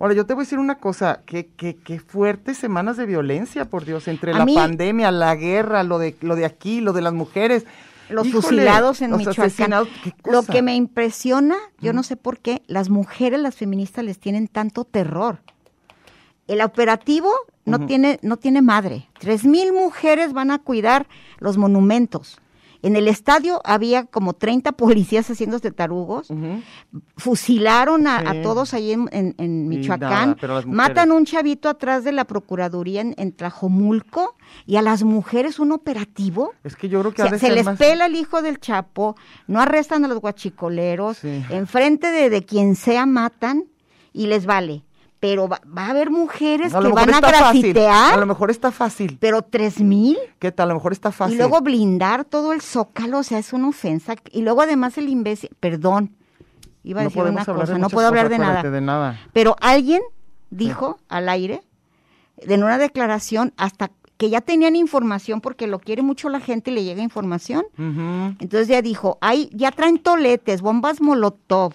Ahora, yo te voy a decir una cosa, que, que, que fuertes semanas de violencia, por Dios, entre A la mí- pandemia, la guerra, lo de, lo de aquí, lo de las mujeres. Los Híjole, fusilados en los Michoacán. Lo que me impresiona, yo no sé por qué, las mujeres, las feministas les tienen tanto terror. El operativo no tiene no tiene madre. Tres mil mujeres van a cuidar los monumentos. En el estadio había como 30 policías haciéndose tarugos. Fusilaron a, todos ahí en, en- en Y Michoacán. nada, Matan un chavito atrás de la Procuraduría en, en Tlajomulco y a las mujeres un operativo. Es que yo creo que O sea, se les más- pela el hijo del Chapo, no arrestan a los guachicoleros, Sí. enfrente de, de quien sea matan y les vale. Pero va, va a haber mujeres A que van a fácil, grafitear, A lo mejor está fácil. pero tres mil ¿Qué tal? A lo mejor está fácil. y luego blindar todo el zócalo, o sea, es una ofensa. Y luego además el imbécil, perdón, iba a no decir una de cosa, no puedo hablar cosas, de nada. acuérdate, de nada. Pero alguien dijo al aire, en una declaración, hasta que ya tenían información, porque lo quiere mucho la gente y le llega información. Entonces ya dijo, ay, ya traen toletes, bombas molotov.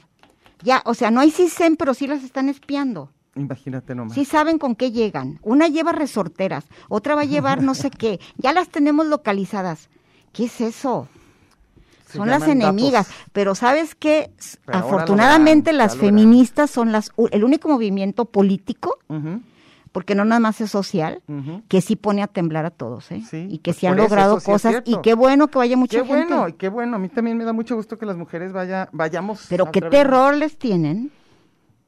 Ya, o sea, no hay CISEN, pero sí las están espiando. Imagínate nomás. Sí saben con qué llegan. Una lleva resorteras, otra va a llevar no sé qué. <laughs> Ya las tenemos localizadas. ¿Qué es eso? Se son las enemigas. datos. Pero ¿sabes qué? Lo Afortunadamente las verán. feministas son las el único movimiento político, porque no nada más es social, que sí pone a temblar a todos, ¿eh? Sí, y que pues sí han eso, logrado sí cosas. y qué bueno que vaya mucha Qué gente. bueno, y qué bueno. A mí también me da mucho gusto que las mujeres vaya, vayamos. Pero qué terror les tienen.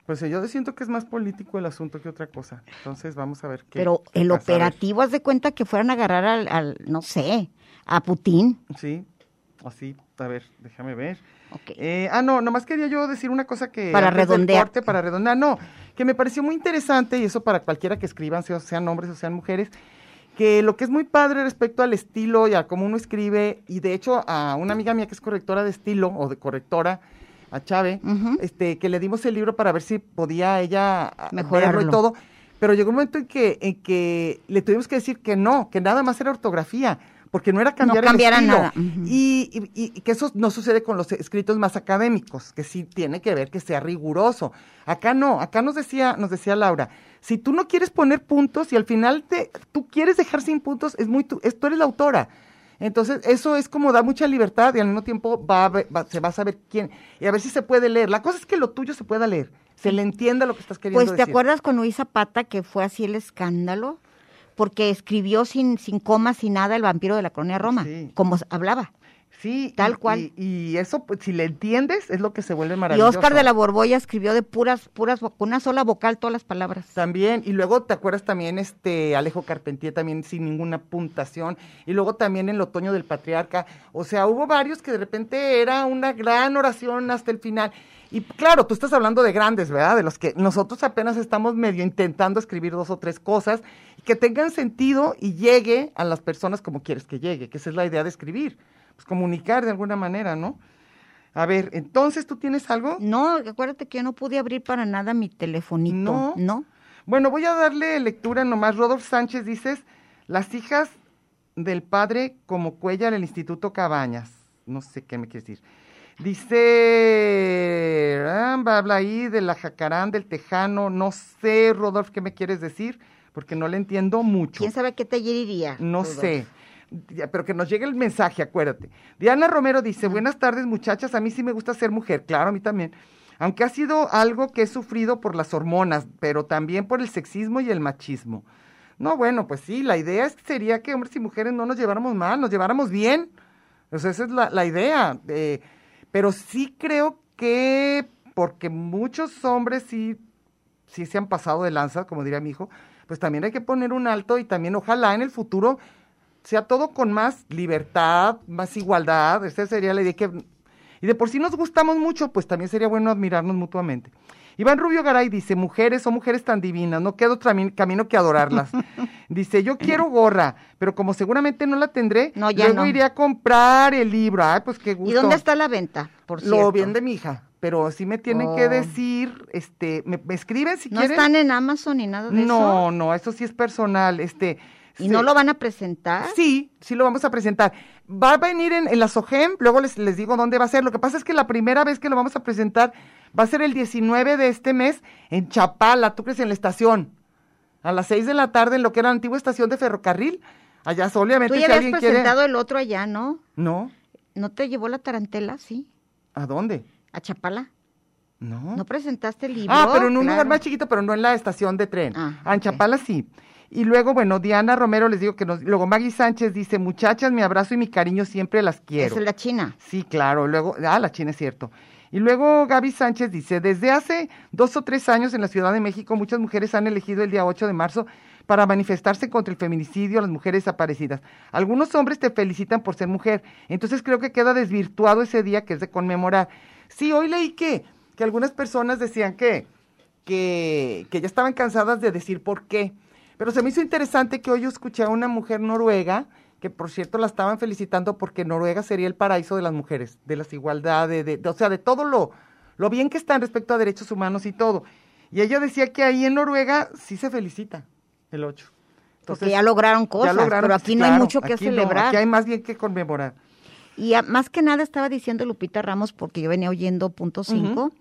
Pues yo siento que es más político el asunto que otra cosa. Entonces vamos a ver qué. Pero el pasa, operativo, haz de cuenta que fueran a agarrar al, al, no sé, a Putin. Sí, así, a ver, déjame ver. Eh, ah, no, nomás quería yo decir una cosa que... Para redondear. corte, para redondear, no, que me pareció muy interesante, y eso para cualquiera que escriban, sea- sean hombres o sean mujeres, que lo que es muy padre respecto al estilo y a cómo uno escribe, y de hecho a una amiga mía que es correctora de estilo, o de correctora, a Chave, Ujú. este, que le dimos el libro para ver si podía ella ah, Mejorarlo. verlo y todo, pero llegó un momento en que, en que le tuvimos que decir que no, que nada más era ortografía, porque no era cambiar el estilo. nada, ujú. Y, y- y- y que eso no sucede con los escritos más académicos, que sí tiene que ver que sea riguroso. Acá no, acá nos decía, nos decía Laura, si tú no quieres poner puntos y al final te, tú quieres dejar sin puntos, es muy tú, es- tú eres la autora. Entonces, eso es como da mucha libertad y al mismo tiempo va, a ver- va- se va a saber quién, y a ver si se puede leer. La cosa es que lo tuyo se pueda leer, se le entienda lo que estás queriendo Pues te decir. acuerdas con Luis Zapata que fue así el escándalo, porque escribió sin, sin comas, sin nada, el vampiro de la colonia Roma, Sí. como hablaba. Sí, Tal y- cual. Y, y eso, pues, si le entiendes, es lo que se vuelve Y maravilloso. Oscar de la Borbolla escribió de puras, puras, una sola vocal todas las palabras. También, y luego te acuerdas también este Alejo Carpentier también sin ninguna puntuación, y luego también el otoño del patriarca, o sea, hubo varios que de repente era una gran oración hasta el final. Y claro, tú estás hablando de grandes, ¿verdad? De los que nosotros apenas estamos medio intentando escribir dos o tres cosas y que tengan sentido y llegue a las personas como quieres que llegue, que esa es la idea de escribir, pues comunicar de alguna manera, ¿no? A ver, entonces, ¿tú tienes algo? No, acuérdate que yo no pude abrir para nada mi telefonito. No. No. Bueno, voy a darle lectura nomás. Rodolfo Sánchez dices, las hijas del padre como Cuellar el Instituto Cabañas. No sé qué me quieres decir. Dice, ah, habla ahí de la jacarán, del tejano. No sé, Rodolfo, qué me quieres decir, porque no le entiendo mucho. ¿Quién sabe qué taller iría? No Rudolf? sé. Pero que nos llegue el mensaje, acuérdate. Diana Romero dice, buenas tardes muchachas, a mí sí me gusta ser mujer, claro, a mí también. Aunque ha sido algo que he sufrido por las hormonas, pero también por el sexismo y el machismo. No, bueno, pues sí, la idea sería que hombres y mujeres no nos lleváramos mal, nos lleváramos bien. Sea, esa es la, la idea. eh, pero sí creo que, porque muchos hombres sí sí se han pasado de lanza, como diría mi hijo, pues también hay que poner un alto y también ojalá en el futuro sea todo con más libertad, más igualdad, esa sería la idea que... Y de por sí nos gustamos mucho, pues también sería bueno admirarnos mutuamente. Iván Rubio Garay dice, mujeres, son mujeres tan divinas, no queda otro ami- camino que adorarlas. <laughs> dice, yo quiero gorra, pero como seguramente no la tendré, No, ya luego no. iré a comprar el libro. Ay, pues qué gusto. ¿Y dónde está la venta, por cierto? Lo vende mi hija, pero sí me tienen que Oh. decir, este, me, me escriben si ¿No quieren. están en Amazon ni nada de eso? No, no, eso sí es personal, este. ¿Y no lo van a presentar? Sí, sí lo vamos a presentar. Va a venir en, en la SOGEM, luego les, les digo dónde va a ser. Lo que pasa es que la primera vez que lo vamos a presentar va a ser el 19 de este mes en Chapala, tú crees, en la estación. A las 6 de la tarde en lo que era la antigua estación de ferrocarril. Allá Tú obviamente ya si habías alguien presentado quiere. el otro allá, ¿no? No, ¿No te llevó la tarantela? Sí. ¿a dónde? ¿A Chapala? No. ¿No presentaste el libro? Ah, pero en un Claro. lugar más chiquito, pero no en la estación de tren. Ah, Ah, en. Chapala sí. Y luego, bueno, Diana Romero les digo que nos... Luego Maggie Sánchez dice, muchachas, mi abrazo y mi cariño siempre las quiero. Es la China. Sí, claro. Luego, ah, la China es cierto. Y luego Gaby Sánchez dice, desde hace dos o tres años en la Ciudad de México muchas mujeres han elegido el día 8 de marzo para manifestarse contra el feminicidio a las mujeres desaparecidas. Algunos hombres te felicitan por ser mujer, entonces creo que queda desvirtuado ese día que es de conmemorar. Sí, hoy leí que, que algunas personas decían que, que, que ya estaban cansadas de decir por qué. Pero se me hizo interesante que hoy yo escuché a una mujer noruega, que por cierto la estaban felicitando porque Noruega sería el paraíso de las mujeres, de las igualdades, de, de- o sea, de todo lo, lo bien que están respecto a derechos humanos y todo. Y ella decía que ahí en Noruega sí se felicita el 8. Porque ya lograron cosas, pero aquí no hay mucho que aquí no, celebrar. aquí hay más bien que conmemorar. Y a- más que nada estaba diciendo Lupita Ramos, porque yo venía oyendo punto 5,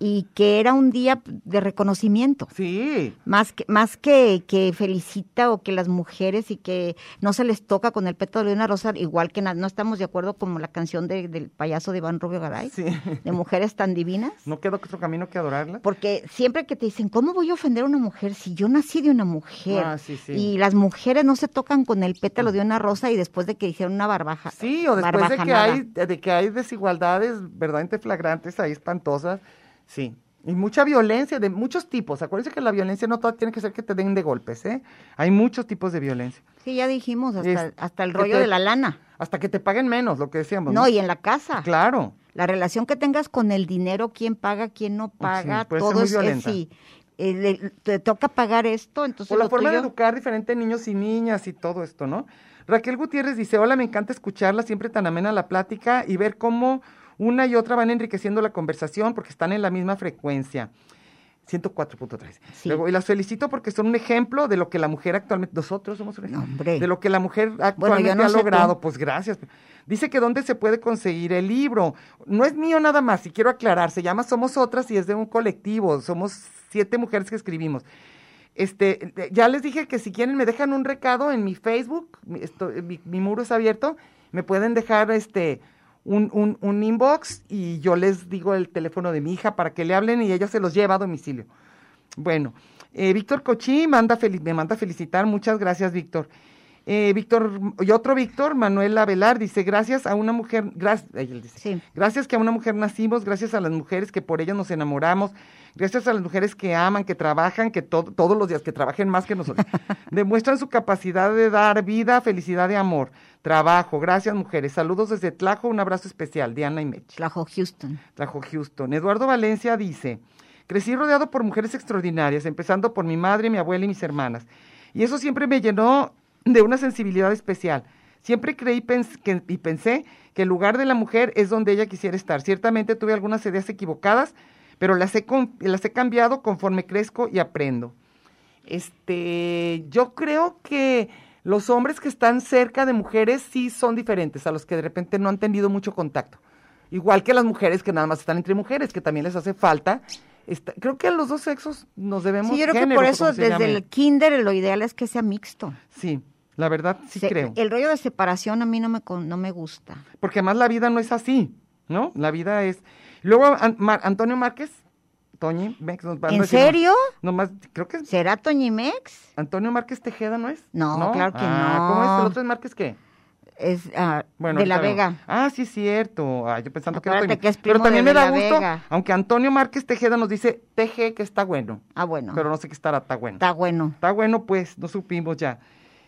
y que era un día de reconocimiento. Sí, Más que, más que, que felicita o que las mujeres y que no se les toca con el pétalo de una rosa, igual que na- no estamos de acuerdo como la canción de- del payaso de Iván Rubio Garay, sí. de mujeres tan divinas. No queda otro camino que adorarla. Porque siempre que te dicen, ¿cómo voy a ofender a una mujer si yo nací de una mujer? Ah, sí, sí. Y las mujeres no se tocan con el pétalo de una rosa y después de que hicieron una barbaja. Sí, o después de que, hay, de que hay desigualdades verdaderamente flagrantes ahí espantosas. Sí, Y mucha violencia de muchos tipos. Acuérdense que la violencia no toda tiene que ser que te den de golpes, ¿eh? Hay muchos tipos de violencia. Sí, ya dijimos, hasta, Es- hasta el rollo te- de la lana. Hasta que te paguen menos, lo que decíamos. No, y en la casa. Claro. La relación que tengas con el dinero, quién paga, quién no paga, todo es, sí. Eh, le- te toca pagar esto, entonces O la forma de educar diferente niños y niñas y todo esto, ¿no? Raquel Gutiérrez dice, hola, me encanta escucharla, siempre tan amena la plática y ver cómo una y otra van enriqueciendo la conversación porque están en la misma frecuencia. 104.3. Sí. Luego, y las felicito porque son un ejemplo de lo que la mujer actualmente, nosotros somos un ejemplo, hombre. de lo que la mujer actualmente no ha tú. logrado. Pues gracias. Dice que dónde se puede conseguir el libro. No es mío nada más, y quiero aclarar, se llama Somos Otras y es de un colectivo, somos siete mujeres que escribimos. Este, ya les dije que si quieren me dejan un recado en mi Facebook, mi, esto- mi- mi muro es abierto, me pueden dejar este un, un, un inbox y yo les digo el teléfono de mi hija para que le hablen y ella se los lleva a domicilio. Bueno, eh, Víctor Cochí manda me manda felicitar, muchas gracias Víctor. Eh, Víctor, y otro Víctor, Manuel Avelar, dice, gracias a una mujer, gracias, Sí. gracias que a una mujer nacimos, gracias a las mujeres que por ellas nos enamoramos, gracias a las mujeres que aman, que trabajan, que to- todos los días, que trabajen más que nosotros, <laughs> demuestran su capacidad de dar vida, felicidad y amor, trabajo, gracias mujeres, saludos desde Tlajo, un abrazo especial, Diana y Mech. Trajo Houston. Trajo Houston. Eduardo Valencia dice, crecí rodeado por mujeres extraordinarias, empezando por mi madre, mi abuela y mis hermanas. Y eso siempre me llenó de una sensibilidad especial. Siempre creí pens- que- y pensé que el lugar de la mujer es donde ella quisiera estar. Ciertamente tuve algunas ideas equivocadas, pero las he, las he cambiado conforme crezco y aprendo. Este, yo creo que los hombres que están cerca de mujeres sí son diferentes a los que de repente no han tenido mucho contacto. Igual que las mujeres que nada más están entre mujeres, que también les hace falta. Creo que a los dos sexos nos debemos Sí, yo creo que por eso desde el kinder lo ideal es que sea mixto. Sí, la verdad sí Se- creo. El rollo de separación a mí no me, no me gusta. Porque además la vida no es así, ¿no? La vida es... Luego An- Mar- Antonio Márquez, Toñi, Mex, nos va ¿En serio? Nomás, creo que es ¿Será Toñimex? Antonio Márquez Tejeda, ¿no es? No, claro que Ah, no. ¿Cómo es? ¿El otro es Márquez qué? Es ah, Bueno, de la. Vega. Ah, sí, es cierto. Ah, yo pensando que era que es Pero primo también de me da De gusto, Vega. aunque Antonio Márquez Tejeda nos dice TG que está bueno, Ah, bueno. pero no sé qué estará, está bueno. Está bueno. Está bueno, pues, no supimos ya.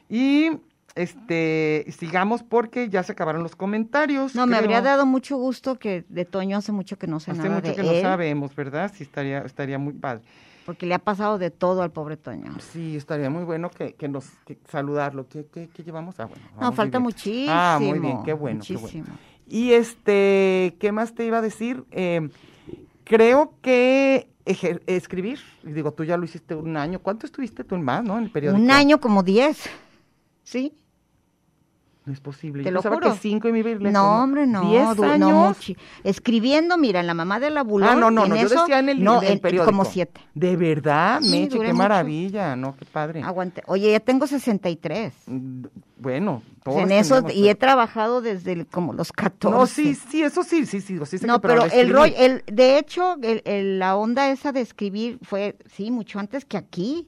Y este sigamos porque ya se acabaron los comentarios. No, me habría dado mucho gusto que de Toño hace mucho que no sé Hace nada mucho de que no sabemos, ¿verdad? Sí, estaría, estaría muy padre. porque le ha pasado de todo al pobre Toño. Sí, estaría muy bueno que, que nos que saludarlo. ¿Qué, qué, qué llevamos? Ah, bueno. No, falta bien. muchísimo. Ah, muy bien, qué bueno, qué bueno. muchísimo. Y este, ¿qué más te iba a decir? Eh, creo que escribir, digo, tú ya lo hiciste un año. ¿Cuánto estuviste tú más, no? En el periódico. Un año como diez. ¿Sí? No es posible. Te Yo lo pensaba juro. que cinco y me iba a ir lejos, No, hombre, no. ¿Diez du- años? Muchi- Escribiendo, mira, en la mamá de la bulón. Ah, no, no, en no, yo eso, decía en el, no, en el en- periódico. como siete. De verdad, Sí, Meche, duré qué mucho. maravilla, ¿no? Qué padre. Aguante. Oye, ya tengo 63. Mm, Bueno, todos en eso, tenemos, y he pero- trabajado desde el- como los 14. No, sí, sí, eso sí, sí, sí, sí sé No, que- pero el escribir- rollo, el, de hecho, el- el- la onda esa de escribir fue, sí, mucho antes que aquí.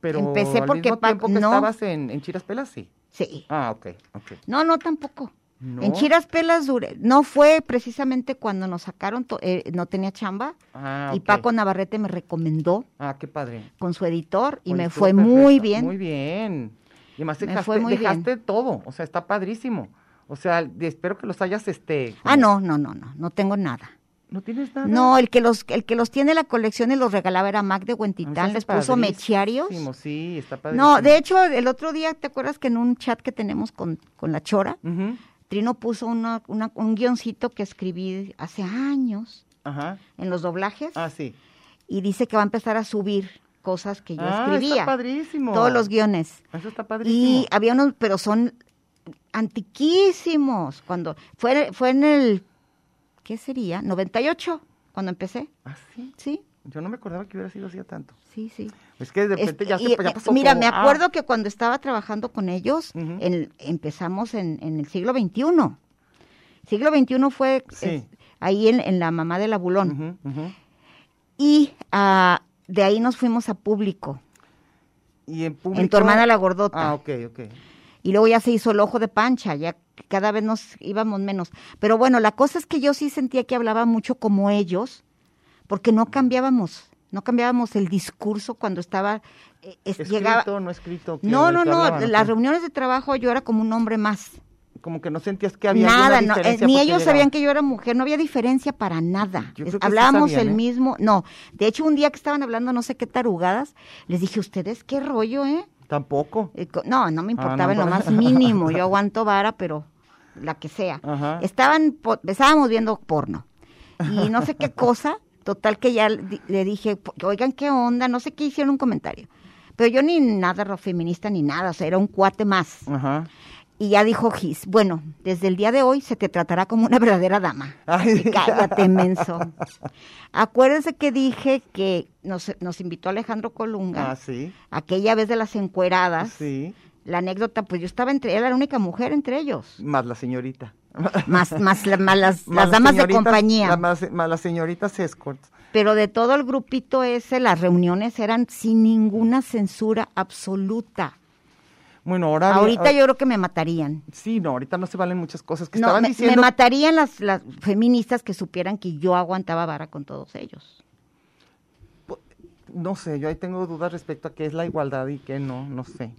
Pero empecé al porque mismo tiempo que no. estabas en, en Chiras Pelas, sí. Sí. Ah, ok, ok. No, no, tampoco. ¿No? En Chiras Pelas duré. No fue precisamente cuando nos sacaron, eh, no tenía chamba. Ah, Y. Paco Navarrete me recomendó Ah, qué padre. con su editor y Oye, me fue muy bien. Muy bien. Y además Me dejaste, fue muy bien. dejaste todo, o sea, está padrísimo. O sea, espero que los hayas, este... Ah, no, no, no, no, no tengo nada. ¿No tienes nada? No, el que los el que los tiene la colección y los regalaba era Mac de Ah, Huentitán, está les puso mechiarios. Sí, está padrísimo. No, de hecho, el otro día, ¿te acuerdas que en un chat que tenemos con, con la Chora, Trino puso una, una- un guioncito que escribí hace años Ajá. en los doblajes Ah, sí. y dice que va a empezar a subir cosas que yo ah, escribía. está padrísimo. Todos los guiones. Eso está padrísimo. Y había unos, pero son antiquísimos. Cuando fue, fue en el, ¿qué sería? 98, cuando empecé. Ah, sí. Sí, Yo no me acordaba que hubiera sido así tanto. sí, sí. Es que de repente Este, ya, se, ya eh, pasó Mira, como- me ah, acuerdo que cuando estaba trabajando con ellos, en- empezamos en, en el siglo XXI. Siglo XXI fue Sí. es, ahí en, en la mamá de la Bulón. ujú, ujú. Y ah, de ahí nos fuimos a público, Y en público... en tu hermana la gordota. Ah, ok, ok. Y luego ya se hizo el ojo de pancha, ya cada vez nos íbamos menos. Pero bueno, la cosa es que yo sí sentía que hablaba mucho como ellos, porque no cambiábamos, no cambiábamos el discurso cuando estaba, eh, es- Escrito, llegaba... no escrito. ¿qué- No, no, no, hablaban, las reuniones de trabajo yo era como un hombre más. Como que no sentías que había Nada, no, eh, ni ellos llegaba. sabían que yo era mujer, no había diferencia para nada. Es- sí Hablábamos sabían, el ¿eh? mismo, no, de hecho un día que estaban hablando no sé qué tarugadas, les dije, ustedes qué rollo, ¿eh? Tampoco. Co- No, no me importaba Ah, no, en lo más mínimo, yo <laughs> aguanto vara, pero la que sea. Ajá. Estaban, estábamos viendo porno y no sé qué <laughs> cosa, total que ya le di- le dije, oigan, ¿qué onda? No sé qué hicieron un comentario. Pero yo ni nada feminista ni nada, o sea, era un cuate más. Ajá. Y ya dijo Gis, bueno, desde el día de hoy se te tratará como una verdadera dama. <laughs> Ay. Cállate, menso. Acuérdense que dije que nos, nos invitó Alejandro Colunga, Ah, sí. aquella vez de las encueradas. Sí. La anécdota, pues yo estaba entre, era la única mujer entre ellos. Más la señorita. Más, más, la- más las, <laughs> Más las damas de compañía. la- más, más las señoritas escorts. Pero de todo el grupito ese, las reuniones eran sin ninguna censura absoluta. Bueno, ahora... había- Ahorita yo creo que me matarían. Sí, no, ahorita no se valen muchas cosas que No, estaban me, diciendo. me matarían las, las feministas que supieran que yo aguantaba vara con todos ellos. No sé, yo ahí tengo dudas respecto a qué es la igualdad y qué no, no sé.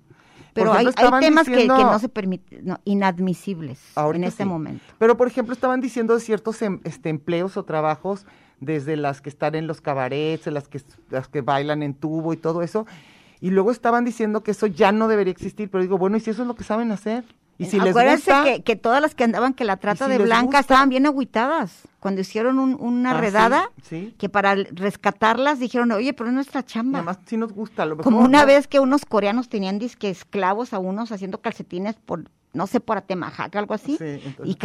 Pero hay, ejemplo, hay temas que, que no se permiten, no, inadmisibles en este sí. momento. Pero, por ejemplo, estaban diciendo de ciertos em- este, empleos o trabajos, desde las que están en los cabarets, las que, las que bailan en tubo y todo eso, y luego estaban diciendo que eso ya no debería existir, pero digo, bueno, ¿y si eso es lo que saben hacer? Y si les Acuérdense gusta, que, que todas las que andaban que la trata si de les blanca estaban bien agüitadas. Cuando hicieron un- una Ah, sí, redada, sí. que para rescatarlas dijeron, oye, pero es nuestra chamba. nada más si nos gusta, lo Como mejor, una ¿no? vez que unos coreanos tenían disque esclavos a unos haciendo calcetines por, no sé, por Atemajac, algo así, Sí, entonces- y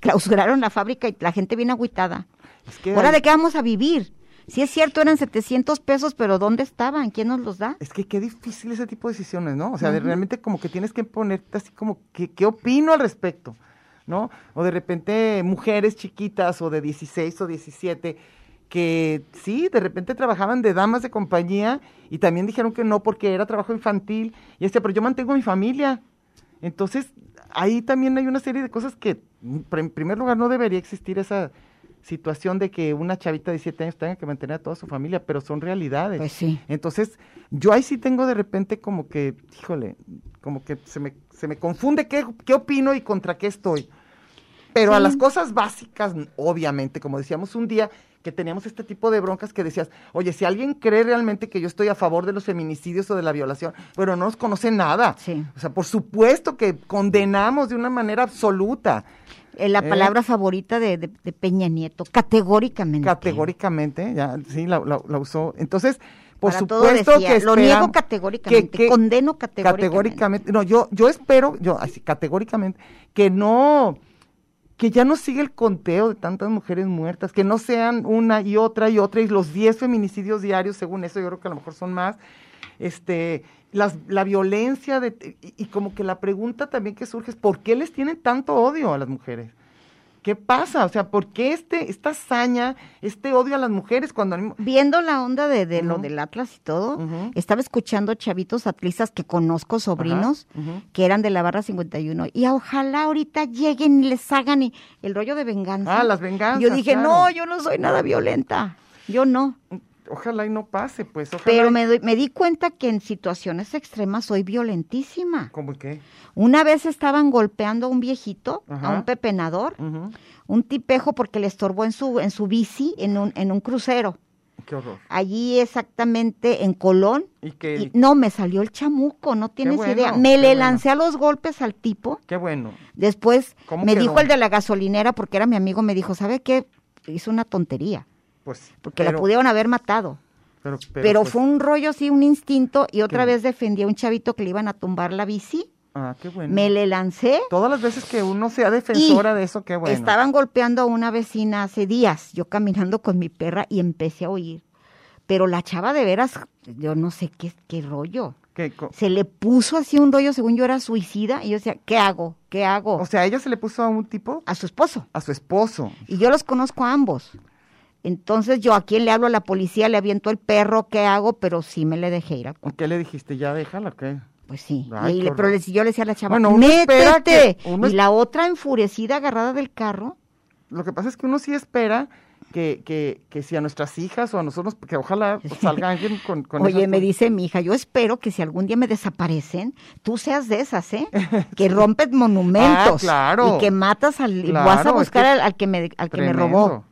clausuraron la fábrica y la gente bien agüitada. Es que ¿Ahora hay- de qué vamos a vivir? Si es cierto, eran 700 pesos, pero ¿dónde estaban? ¿Quién nos los da? Es que qué difícil ese tipo de decisiones, ¿no? O sea, de realmente como que tienes que ponerte así como, ¿qué, qué opino al respecto? ¿No? O de repente mujeres chiquitas o de 16 o 17 que sí, de repente trabajaban de damas de compañía y también dijeron que no porque era trabajo infantil. Y decía, pero yo mantengo mi familia. Entonces, ahí también hay una serie de cosas que, en primer lugar, no debería existir esa situación de que una chavita de 17 años tenga que mantener a toda su familia, pero son realidades. Pues sí. Entonces, yo ahí sí tengo de repente como que, híjole, como que se me, se me confunde qué, qué opino y contra qué estoy. Pero a las cosas básicas, obviamente, como decíamos un día que teníamos este tipo de broncas que decías, oye, si alguien cree realmente que yo estoy a favor de los feminicidios o de la violación, pero no nos conoce nada. Sí. O sea, por supuesto que condenamos de una manera absoluta, Eh, la Eh. palabra favorita de, de- de Peña Nieto, categóricamente. categóricamente, ya, sí, la, la- la usó. Entonces, por Para supuesto decía, que lo niego categóricamente, condeno categóricamente. categóricamente. No, yo, yo espero, yo así categóricamente, que no, que ya no siga el conteo de tantas mujeres muertas, que no sean una y otra y otra, y los 10 feminicidios diarios, según eso, yo creo que a lo mejor son más, este, las, la violencia, de, y, y como que la pregunta también que surge es, ¿por qué les tienen tanto odio a las mujeres? ¿Qué pasa? O sea, ¿por qué este, esta hazaña, este odio a las mujeres cuando... Viendo la onda de, de lo del Atlas y todo, estaba escuchando chavitos atlistas que conozco, sobrinos, que eran de la barra 51, y ojalá ahorita lleguen y les hagan y- el rollo de venganza. Ah, las venganzas, Yo dije, claro. no, yo no soy nada violenta, yo no. Ojalá y no pase, pues. Ojalá Pero y- me, doy- me di cuenta que en situaciones extremas soy violentísima. ¿Cómo qué? Una vez estaban golpeando a un viejito, a un pepenador, Ujú. un tipejo porque le estorbó en su, en su bici en un, en un crucero. Qué horror. Allí exactamente en Colón. Y. Y no, me salió el chamuco, no tienes bueno, idea. Me le bueno. lancé a los golpes al tipo. Qué bueno. Después ¿Cómo me quedó? dijo el de la gasolinera, porque era mi amigo, me dijo, ¿sabe qué? Hizo una tontería, Pues porque pero, la pudieron haber matado. Pero, Pero, pues, fue un rollo así, un instinto, y otra Qué vez defendí a un chavito que le iban a tumbar la bici. Ah, qué bueno. Me le lancé. Todas las veces que uno sea defensora de eso, qué bueno. Estaban golpeando a una vecina hace días, yo caminando con mi perra y empecé a oír. Pero la chava de veras, yo no sé qué, qué rollo. Co- Se le puso así un rollo, según yo era suicida, y yo decía, ¿qué hago? ¿Qué hago? O sea, ella se le puso a un tipo, a su esposo. a su esposo. Y yo los conozco a ambos. Entonces yo a quién le hablo a la policía, le aviento el perro, ¿qué hago? Pero sí me le dejé ir. a- ¿O ¿Qué le dijiste? ¿Ya déjala o qué? Pues sí. Ay, y le- pero le- yo le decía a la chava, Bueno, métete. uno y la otra enfurecida agarrada del carro. Lo que pasa es que uno sí espera que, que, que si a nuestras hijas o a nosotros, que ojalá <laughs> salga alguien con, con Oye, esas me dice mi hija, yo espero que si algún día me desaparecen, tú seas de esas, ¿eh? <laughs> Que rompes monumentos. Ah, claro. Y que matas al... y vas Claro, a es buscar que al, al que me, al que me robó.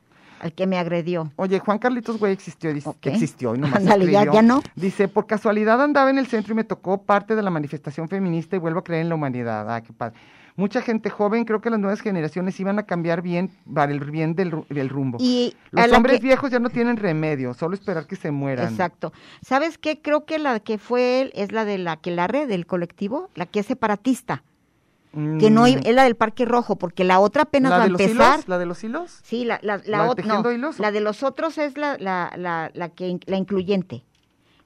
Al que me agredió. Oye, Juan Carlitos Güey existió, dice, existió y nomás Ándale, ya- ya no. Dice, por casualidad andaba en el centro y me tocó parte de la manifestación feminista y vuelvo a creer en la humanidad. Ah, qué padre. Mucha gente joven, creo que las nuevas generaciones iban a cambiar bien, para el bien del, ru- del rumbo. Y Los hombres que- viejos ya no tienen remedio, solo esperar que se mueran. Exacto. ¿Sabes qué? Creo que la que fue él es la de la que la red del colectivo, la que es separatista, que no Mm, es la del Parque Rojo, porque la otra apenas ¿La va a empezar. hilos? ¿La de los hilos? Sí, la, la, ¿La ot- no, hilos? la de los otros es la, la, la, la que la incluyente,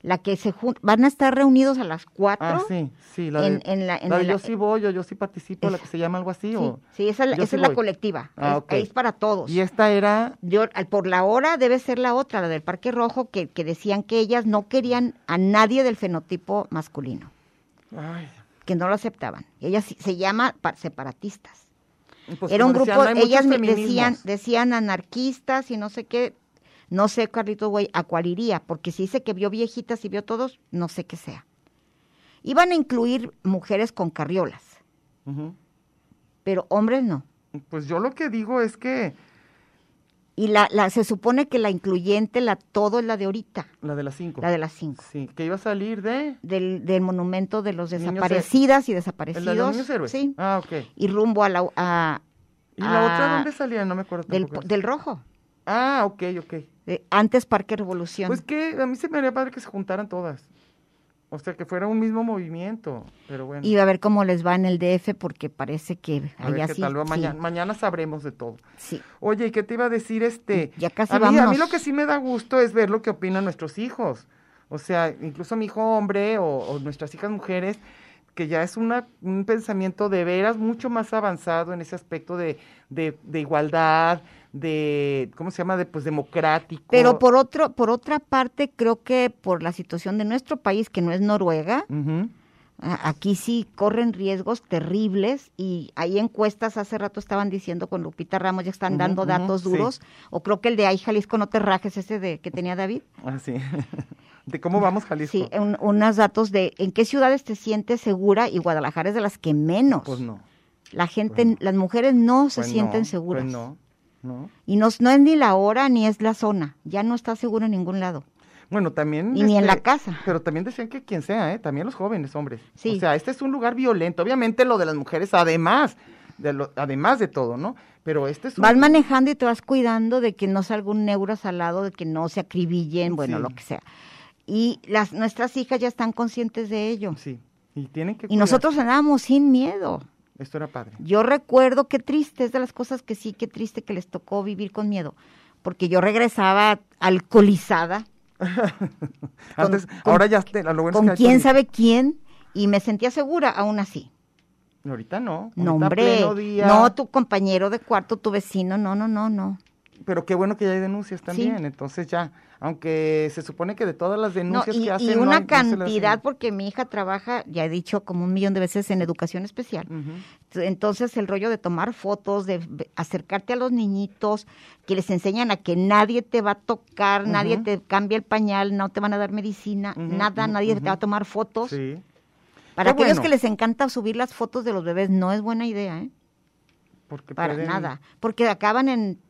la que se van a estar reunidos a las cuatro. Ah, sí, sí, la de, en la- en la de la- yo sí voy o yo sí participo, la que se llama algo así. Sí, o... sí, esa, es la- Yo esa sí es la colectiva. Ah, es, ok. ahí es para todos. Y esta era, Yo, al- por la hora debe ser la otra, la del Parque Rojo, que, que decían que ellas no querían a nadie del fenotipo masculino, ay, que no lo aceptaban. Ellas se llama pa- separatistas. pues Era un grupo, decían, ellas me decían, decían anarquistas y no sé qué, no sé, Carlitos, güey, a cuál iría, porque si dice que vio viejitas y vio todos, no sé qué sea. Iban a incluir mujeres con carriolas, pero hombres no. Pues yo lo que digo es que Y la, la, se supone que la incluyente, la todo es la de ahorita, la de las cinco. la de las cinco. Sí, que iba a salir de... Del, del monumento de los desaparecidas y ¿El desaparecidos. de los niños héroes? Sí. Ah, ok. Y rumbo a la, a- ¿Y la otra dónde salía? No me acuerdo del, del rojo. Ah, ok, ok. de antes Parque Revolución. Pues que a mí se me haría padre que se juntaran todas. O sea, que fuera un mismo movimiento. Pero bueno. y a ver cómo les va en el DF, porque parece que a ver allá qué sí. tal sí, mañana. Mañana sabremos de todo. sí. Oye, ¿y qué te iba a decir este? Ya casi a mí, a mí lo que sí me da gusto es ver lo que opinan nuestros hijos. O sea, incluso mi hijo hombre o, o nuestras hijas mujeres, que ya es una, un pensamiento de veras mucho más avanzado en ese aspecto de, de, de igualdad, de, ¿cómo se llama? De, pues democrático. Pero por otro, por otra parte, creo que por la situación de nuestro país, que no es Noruega, aquí sí corren riesgos terribles y hay encuestas, hace rato estaban diciendo con Lupita Ramos, ya están dando datos duros, o creo que el de Ay Jalisco no te rajes, ese de que tenía David. Ah, sí. <laughs> de cómo vamos, Jalisco. Sí, un- unos datos de en qué ciudades te sientes segura y Guadalajara es de las que menos. Pues no. La gente, las mujeres no se Pues sienten no, seguras. Pues no, no. Y no, no es ni la hora ni es la zona. Ya no está seguro en ningún lado. Bueno, también. Y ni en la este, casa. Pero también decían que quien sea, ¿eh? También los jóvenes, hombres. Sí. O sea, este es un lugar violento. Obviamente lo de las mujeres, además de, lo, además de todo, ¿no? Pero este es un. Vas manejando y te vas cuidando de que no salga un neuro salado, de que no se acribillen, bueno, Sí. lo que sea. Y las nuestras hijas ya están conscientes de ello. Sí. Y tienen que. Y nosotros andábamos sin miedo. Esto era padre. Yo recuerdo qué triste, es de las cosas que sí, qué triste que les tocó vivir con miedo. Porque yo regresaba alcoholizada, <laughs> Antes, con- ahora ya. te- lo bueno es con que quién sabe quién, y me sentía segura aún así. Ahorita no. No, hombre, pleno día. no tu compañero de cuarto, tu vecino, no, no, no, no. Pero qué bueno que ya hay denuncias también. Entonces ya. Aunque se supone que de todas las No, denuncias y, que y hacen. no una no cantidad, porque mi hija trabaja, ya he dicho como un millón de veces en educación especial. Entonces el rollo de tomar fotos, de acercarte a los niñitos, que les enseñan a que nadie te va a tocar, nadie te cambia el pañal, no te van a dar medicina, nada, nadie te va a tomar fotos. Sí. Para Qué aquellos bueno. que les encanta subir las fotos de los bebés, no es buena idea, ¿eh? Porque Para pueden- nada. Porque acaban en,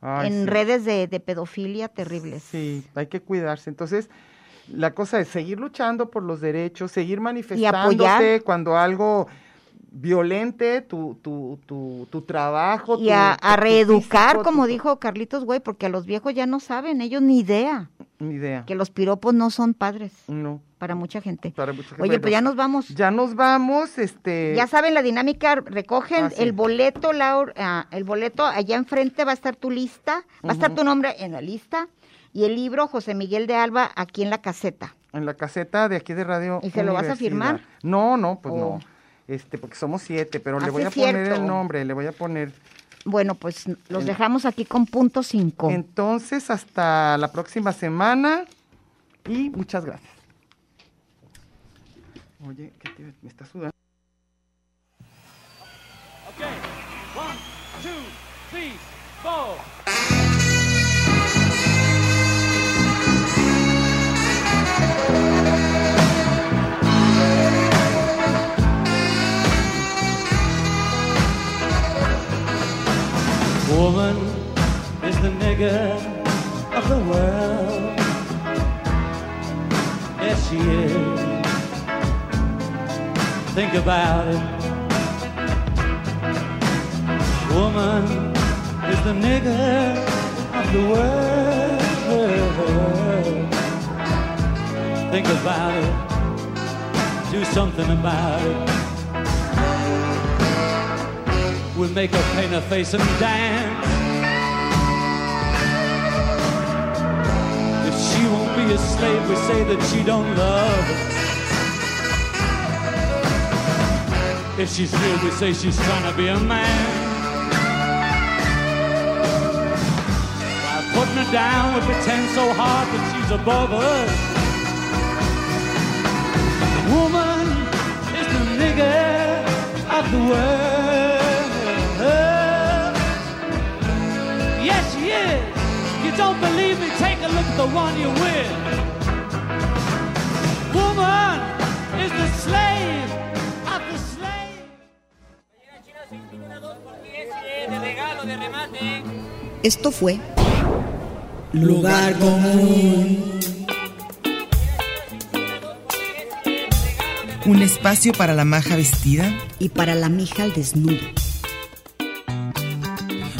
Ay, en sí. redes de, de pedofilia terribles. Sí, hay que cuidarse. Entonces, la cosa es seguir luchando por los derechos, seguir manifestándote cuando algo violente tu, tu, tu, tu trabajo. Y tu- a, reeducar, físico, como dijo Carlitos, güey, porque a los viejos ya no saben, ellos ni idea, Ni idea. que los piropos no son padres No, para mucha gente. para mucha gente. Oye, pues ya nos vamos. Ya nos vamos, este... Ya saben la dinámica, recogen Ah, sí. el boleto, Laura, ah, el boleto, allá enfrente va a estar tu lista, va a estar tu nombre en la lista y el libro José Miguel de Alba aquí en la caseta. En la caseta de aquí de Radio ¿Y se lo vas a firmar? No, no, pues Oh. no. Este, porque somos siete, pero Ah, le sí voy a poner el nombre, le voy a poner... Bueno, pues los dejamos aquí con punto cinco. Entonces, hasta la próxima semana y muchas gracias. Oye, ¿qué te- me está sudando. Okay, one, two, three, four. Woman is the nigger of the world. Yes, she is. Think about it. Woman is the nigger of the world. Think about it. Do something about it. We'll make her paint her face and dance. If she won't be a slave, we say that she don't love us. If she's real, we say she's trying to be a man. By putting her down, we pretend so hard that she's above us. Woman is the nigger of the world. Don't believe me? Take a look at the one you're with. Woman is the slave of the slave. Esto fue Lugar común. Un espacio para la maja vestida. y para la mija al desnudo.